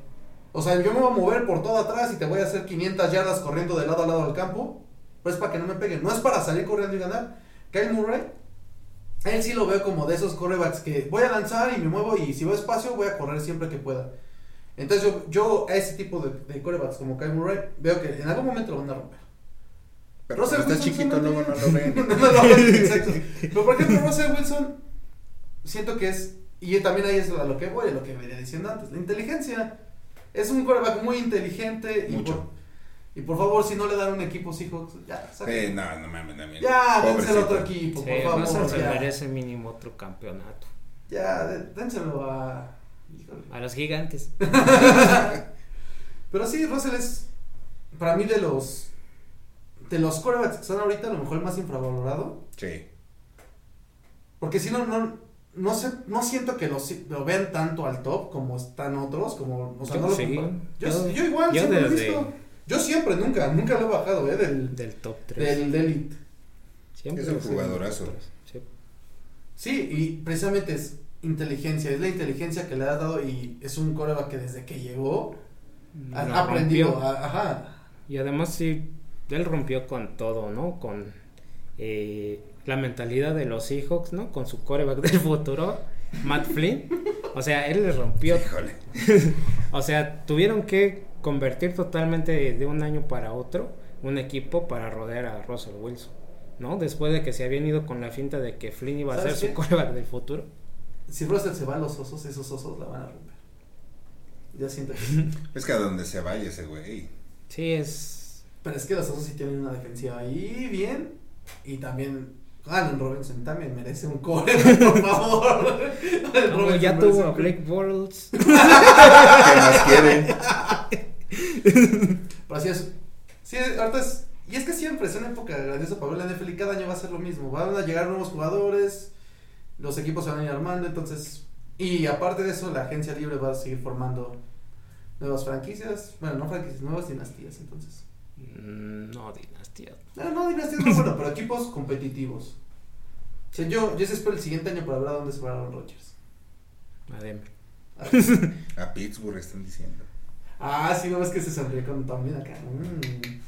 O sea, yo me voy a mover por todo atrás y te voy a hacer 500 yardas corriendo de lado a lado del campo. Pero es para que no me peguen. No es para salir corriendo y ganar. Kyle Murray, él sí lo veo como de esos corebacks que voy a lanzar y me muevo y si veo espacio voy a correr siempre que pueda. Entonces yo, yo a ese tipo de, de corebacks como Kyle Murray veo que en algún momento lo van a romper. Pero Russell está Wilson chiquito, luego no lo [LAUGHS] ven. No lo ven, [LAUGHS] exacto. Pero por ejemplo, Russell Wilson, siento que es, y también ahí es a lo que voy, a lo que venía diciendo antes, la inteligencia. Es un quarterback muy inteligente y Mucho. por, y por favor, si no le dan un equipo Seahawks, ya, saque. Eh, no, no mames, también. ya, dense otro equipo, Sí, por Russell favor, se ya. merece mínimo otro campeonato. Ya, dénselo a... A los gigantes. [LAUGHS] Pero sí, Russell es, para mí, de los, de los quarterbacks que están ahorita, a lo mejor el más infravalorado. Sí. Porque si no, no, no sé, no siento que lo, si- lo vean tanto al top como están otros, como, o sea, Yo no lo sí. Yo, Yo- yo igual, yo siempre lo he desde- visto. Yo siempre, nunca, nunca lo he bajado, eh, del, Del top 3. del, del elite. Siempre Es un jugadorazo. Sí. Sí, y precisamente es inteligencia, es la inteligencia que le ha dado y es un coreback que desde que llegó ha, aprendido, ajá, Y además sí, él rompió con todo, ¿no? Con eh, la mentalidad de los Seahawks, ¿no? Con su coreback del futuro, Matt Flynn. O sea, él les rompió. Híjole. [LAUGHS] O sea, tuvieron que convertir totalmente de, de un año para otro un equipo para rodear a Russell Wilson, ¿no? Después de que se habían ido con la finta de que Flynn iba a ser ¿Sabes su coreback del futuro. Si Russell se va a los osos, esos osos la van a romper. Ya siento que [LAUGHS] Es que a donde se vaya ese güey. Sí, es... Pero es que los osos sí tienen una defensiva ahí bien. Y también Allen Robinson también merece un core, [LAUGHS] por favor. [LAUGHS] Como Robinson ya tuvo a. Blake Bortles. ¿Qué más quieren? Pero así es. Sí, ahorita es. Y es que siempre es una época grandiosa para ver la NFL y cada año va a ser lo mismo. Van a llegar nuevos jugadores, los equipos se van a ir armando, entonces. Y aparte de eso, la agencia libre va a seguir formando nuevas franquicias. Bueno, no franquicias, nuevas dinastías, entonces. Mm, No, dinastía. No, no, dinastías no, bueno, pero equipos competitivos. O sea, yo, yo sí espero el siguiente año para ver a dónde se va Aaron Rodgers. A Denver. A Pittsburgh están diciendo. Ah, sí, no es que se sonríe con también acá. Mm.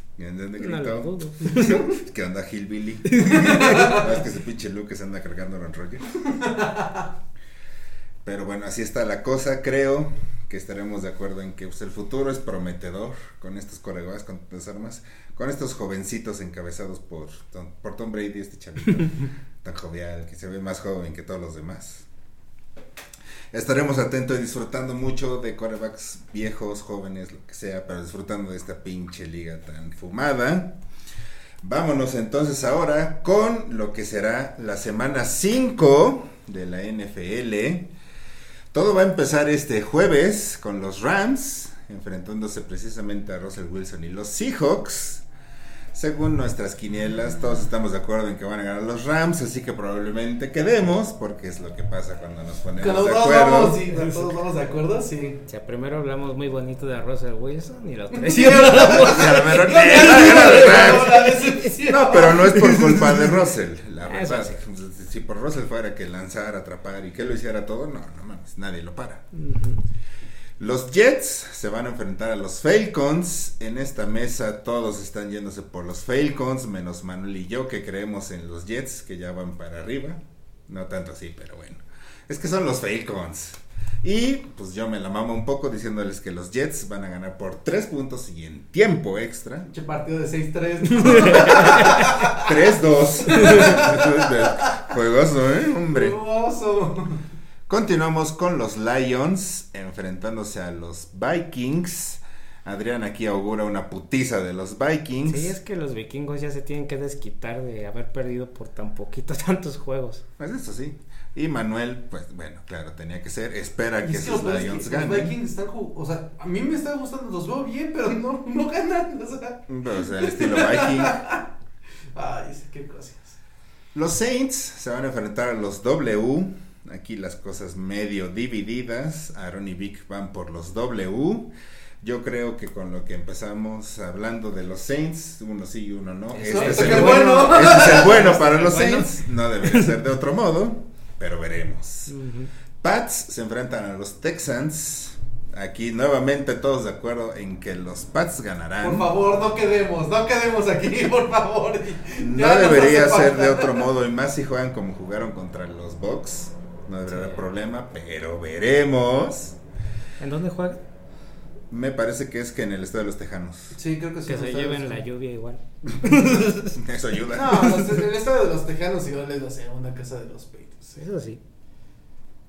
[LAUGHS] ¿Qué onda Hillbilly? [LAUGHS] Es que ese pinche Luke se anda cargando a Rodgers. Pero bueno, así está la cosa. Creo que estaremos de acuerdo en que pues, el futuro es prometedor con estos corebacks, con estas armas, con estos jovencitos encabezados por, por Tom Brady, este chavito [LAUGHS] tan jovial, que se ve más joven que todos los demás. Estaremos atentos y disfrutando mucho de corebacks viejos, jóvenes, lo que sea, pero disfrutando de esta pinche liga tan fumada. Vámonos entonces ahora con lo que será la semana 5 de la NFL. Todo va a empezar este jueves con los Rams, enfrentándose precisamente a Russell Wilson y los Seahawks. Según nuestras quinielas, todos estamos de acuerdo en que van a ganar los Rams, así que probablemente quedemos, porque es lo que pasa cuando nos ponemos Cuando de todos acuerdo. vamos, sí, cuando todos vamos de acuerdo, sí. O sea, primero hablamos muy bonito de Russell Wilson y la otra decepción. No, pero no es por [LAUGHS] culpa de Russell. La verdad, sí. si por Russell fuera que lanzara, atrapar y que lo hiciera todo, no, no mames, nadie lo para. Los Jets se van a enfrentar a los Falcons. En esta mesa todos están yéndose por los Falcons, menos Manuel y yo que creemos en los Jets que ya van para arriba. No tanto así, pero bueno. Es que son los Falcons. Y pues yo me la mamo un poco diciéndoles que los Jets van a ganar por 3 puntos y en tiempo extra. Pinche partido de 6-3. 3-2. [LAUGHS] [LAUGHS] [LAUGHS] Juegoso, ¿eh? Hombre. Hermoso. Continuamos con los Lions enfrentándose a los Vikings. Adrián aquí augura una putiza de los Vikings. Sí, es que los vikingos ya se tienen que desquitar de haber perdido por tan poquito [LAUGHS] tantos juegos. Pues eso sí. Y Manuel, pues bueno, claro, tenía que ser. Espera que es que Lions los ganen. Vikings están o sea, a mí me está gustando, los veo bien, pero no, no ganan, o sea. Pero, o sea, el estilo Viking. [LAUGHS] Ay, sí, qué cosas. Los Saints se van a enfrentar a los W. Aquí las cosas medio divididas. Aaron y Vic van por los W. Yo creo que con lo que empezamos hablando de los Saints, uno sí y uno no. Eso, Este es el bueno. bueno. Este es el [LAUGHS] bueno para los Bueno. Saints. No debería ser de otro modo, pero veremos. Pats se enfrentan a los Texans. Aquí nuevamente todos de acuerdo en que los Pats ganarán. Por favor, no quedemos, no quedemos aquí, [LAUGHS] por favor. No debería ser de otro modo, y más si juegan como jugaron contra los Bucks. No debería haber Sí. problema, pero veremos. ¿En dónde juegan? Me parece que es que en el estado de los Tejanos. Sí, creo que sí. Que se lleven la lluvia igual. [LAUGHS] [LAUGHS] Eso ayuda. No, los- el estado de los Tejanos igual es la segunda casa de los Patriots. Eso sí.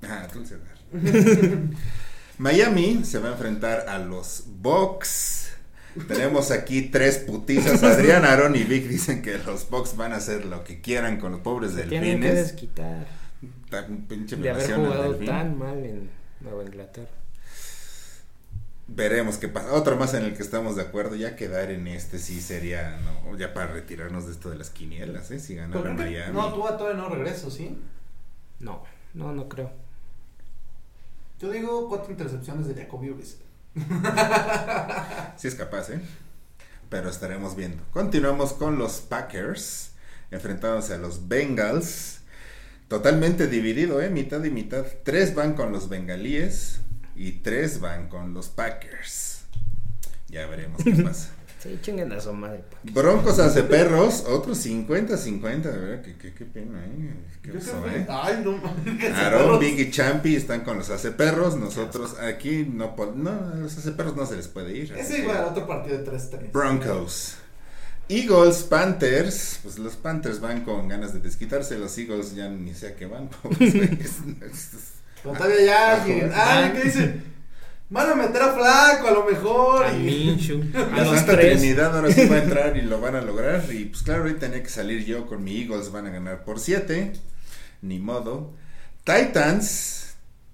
Ah, tú. [LAUGHS] Miami se va a enfrentar a los Bucks. Tenemos aquí tres putizas. Adrián, Aaron y Vic dicen que los Bucks van a hacer lo que quieran con los pobres Se tienen que delfines. desquitar Tan pinche de haber jugado tan mal en Nueva Inglaterra. Veremos qué pasa. Otro más en el que estamos de acuerdo. Ya quedar en este sí sería, no, ya para retirarnos de esto de las quinielas, ¿eh? Si ganara Miami. no, tú todavía no regreso, ¿sí? No, no, no creo. Yo digo cuatro intercepciones de Jacoby Brissett. [LAUGHS] Sí es capaz, ¿eh? Pero estaremos viendo. Continuamos con los Packers. Enfrentándose a los Bengals. Totalmente dividido, ¿eh? Mitad y mitad. Tres van con los bengalíes. Y tres van con los Packers. Ya veremos qué [LAUGHS] pasa. Sí, chinguen a su madre. Broncos hace perros, otros 50-50, de verdad, qué, qué, qué pena, ¿eh? Qué oso, ¿eh? Ay, no Aaron. Big y Champi están con los hace perros, nosotros aquí no no, a los hace perros no se les puede ir. así Es que- igual, otro partido de 3-3. Broncos. Eagles, Panthers, pues los Panthers van con ganas de desquitarse, los Eagles ya ni sé a qué van. Pero todavía ya alguien. Ah. ¿qué dice? Van a meter a Flaco, a lo mejor. A y- Minshew, [LAUGHS] a La los Santa tres. Trinidad ahora sí va a [LAUGHS] entrar y lo van a lograr. Y pues claro, hoy tenía que salir yo con mi Eagles, van a ganar por 7. Ni modo. Titans,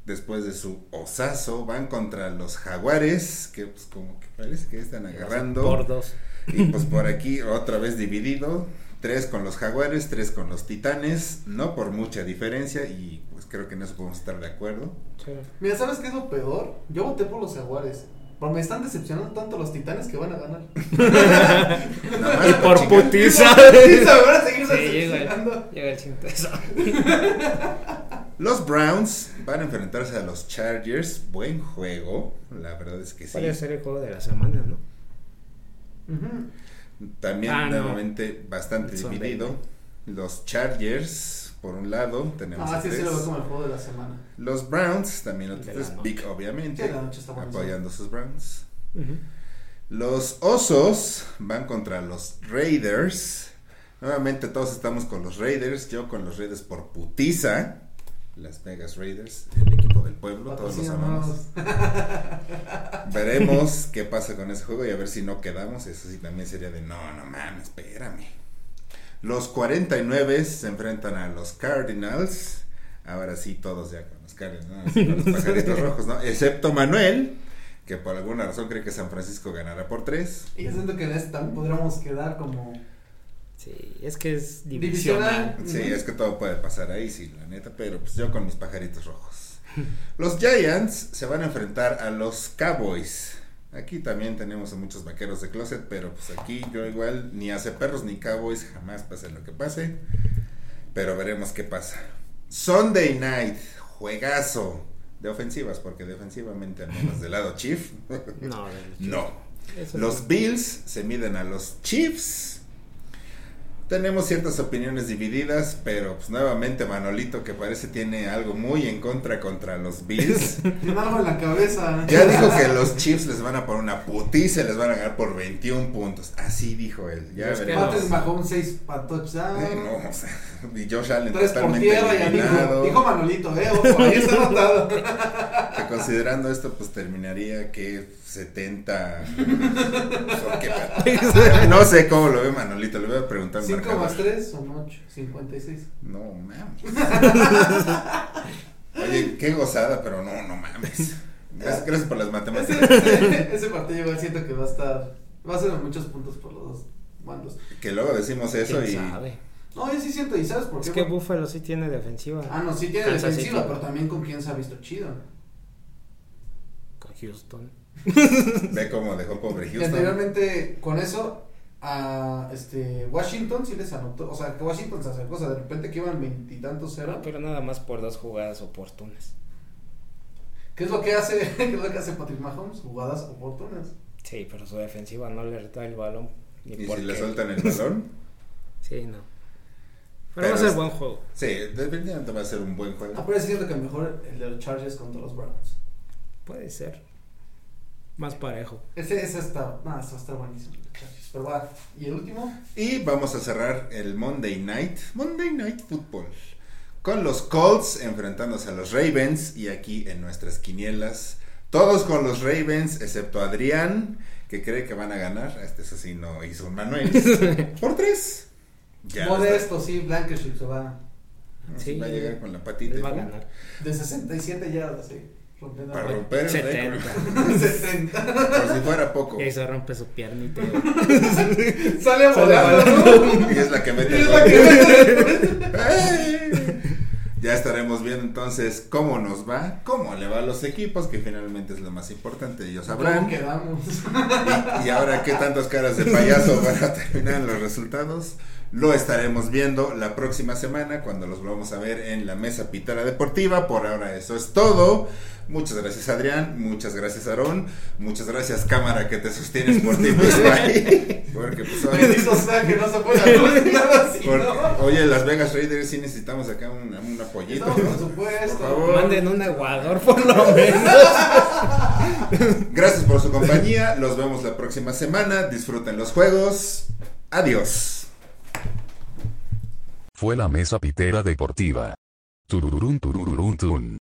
después de su osazo, van contra los Jaguares, que pues como que parece que están agarrando. Por dos. Y pues por aquí otra vez dividido. Tres con los Jaguares, tres con los Titanes. No por mucha diferencia y pues creo que en eso podemos estar de acuerdo. Sí. Mira, ¿sabes qué es lo peor? Yo voté por los Jaguares. Pero me están decepcionando tanto los titanes que van a ganar. [LAUGHS] Y por putiza. Sí, se me van a seguir Sí, llega, decepcionando. llega el. [LAUGHS] Los Browns van a enfrentarse a los Chargers. Buen juego. La verdad es que sí. Puede ser el juego de la semana, ¿no? También Ah, no. nuevamente bastante Son dividido. Los Chargers, por un lado, tenemos Ah, a sí, lo veo como el juego de la semana. Los Browns, también otros tres. Big obviamente, Sí, la noche está apoyando a sus Browns. Los Osos van contra los Raiders. Nuevamente todos estamos con los Raiders, yo con los Raiders por putiza. Las Vegas Raiders, el equipo del pueblo, todos los amamos. [LAUGHS] Veremos qué pasa con ese juego y a ver si no quedamos. Eso sí también sería de no, no mames, espérame. Los 49 se enfrentan a los Cardinals. Ahora sí, todos ya con los Cardinals, con los [LAUGHS] pajaritos rojos, ¿no? Excepto Manuel, que por alguna razón cree que San Francisco ganará por 3. Y yo siento que en este también podríamos quedar como Sí, es que es divisional. divisional. Sí, es que todo puede pasar ahí, sí, la neta, pero pues yo con mis pajaritos rojos. [LAUGHS] Los Giants se van a enfrentar a los Cowboys. Aquí también tenemos a muchos vaqueros de closet, pero pues aquí yo igual ni hace perros ni Cowboys, jamás pase lo que pase. Pero veremos qué pasa. Sunday Night, juegazo de ofensivas, porque defensivamente al menos del lado Chief, [LAUGHS] No, [LAUGHS] no. Los. Bills se miden a los Chiefs. Tenemos ciertas opiniones divididas, pero pues nuevamente Manolito que parece tiene algo muy en contra contra los Bills. Tiene algo en la cabeza. Ya dijo que los Chiefs les van a poner una putiza y les van a ganar por 21 puntos. Así dijo él. Ya Es que veremos. Patrick Mahomes 6 para touchdown. Eh, no, o sea, [LAUGHS] y Josh Allen 3 por totalmente tierra eliminado. Dijo Manolito, eh. Ojo, ahí está [LAUGHS] anotado. Que considerando esto, pues terminaría que 70. [LAUGHS] ¿o qué? no sé cómo lo ve Manolito, le voy a preguntar. 5 marcador. más 3 son 8. 56. No mames. Oye, qué gozada, pero no, no mames. Gracias, gracias por las matemáticas. Ese, ese partido igual siento que va a estar. Va a ser de muchos puntos por los dos bandos. Que luego decimos eso ¿Quién y. sabe? No, yo sí siento. ¿Y sabes por qué? Es que Buffalo sí tiene defensiva. Ah, no, sí tiene Kansas defensiva, City. pero también con quién se ha visto chido. Con Houston. Ve cómo dejó pobre Y Houston. anteriormente, con eso, a este Washington sí les anotó. O sea, que Washington se acercó. O sea, de repente que iban veintitantos cero. Pero nada más por dos jugadas oportunas. ¿Qué es lo que hace? [LAUGHS] ¿Qué es lo que hace Patrick Mahomes? Jugadas oportunas. Sí, pero su defensiva no le da el balón. Ni Y por si le sueltan el balón. [LAUGHS] Sí, no. Pero Pero, va a ser es- buen juego. Sí, definitivamente va a ser un buen Ah, juego. pero es cierto que mejor el de los Chargers contra los Browns. Puede ser. Más parejo. Ese, ese está. No, eso está buenísimo. Pero va. ¿Y el último? Y vamos a cerrar el Monday Night. Monday Night Football. Con los Colts enfrentándose a los Ravens. Y aquí en nuestras quinielas. Todos con los Ravens, excepto Adrián, que cree que van a ganar. Este eso sí no hizo un Manuel. [LAUGHS] Por tres. Ya Modesto, sí, Blankenship se va. Sí. va a llegar con la patita. va a ganar. De 67 yardas, sí. Para romper el 70. récord. 60. [LAUGHS] Por si fuera poco. Y se rompe su piernita. [LAUGHS] Sale volando, ¿no? Y es la que mete Y es la que- ¡Ey! [LAUGHS] Ya estaremos viendo entonces cómo nos va, cómo le va a los equipos, que finalmente es lo más importante, ellos sabrán. ¿Cómo quedamos? Y, y ahora qué tantas caras de payaso van a terminar en los resultados, lo estaremos viendo la próxima semana cuando los vamos a ver en la mesa pitera deportiva. Por ahora eso es todo. Muchas gracias Adrián, muchas gracias Aarón, muchas gracias cámara que te sostienes por ti mismo ahí. [LAUGHS] Porque pues oye, las Vegas Raiders sí necesitamos acá un, un apoyito. Por supuesto. Por favor. Manden un aguador por lo menos. [LAUGHS] Gracias por su compañía. Los vemos la próxima semana. Disfruten los juegos. Adiós. Fue la mesa pitera deportiva. Turururun turururun tun.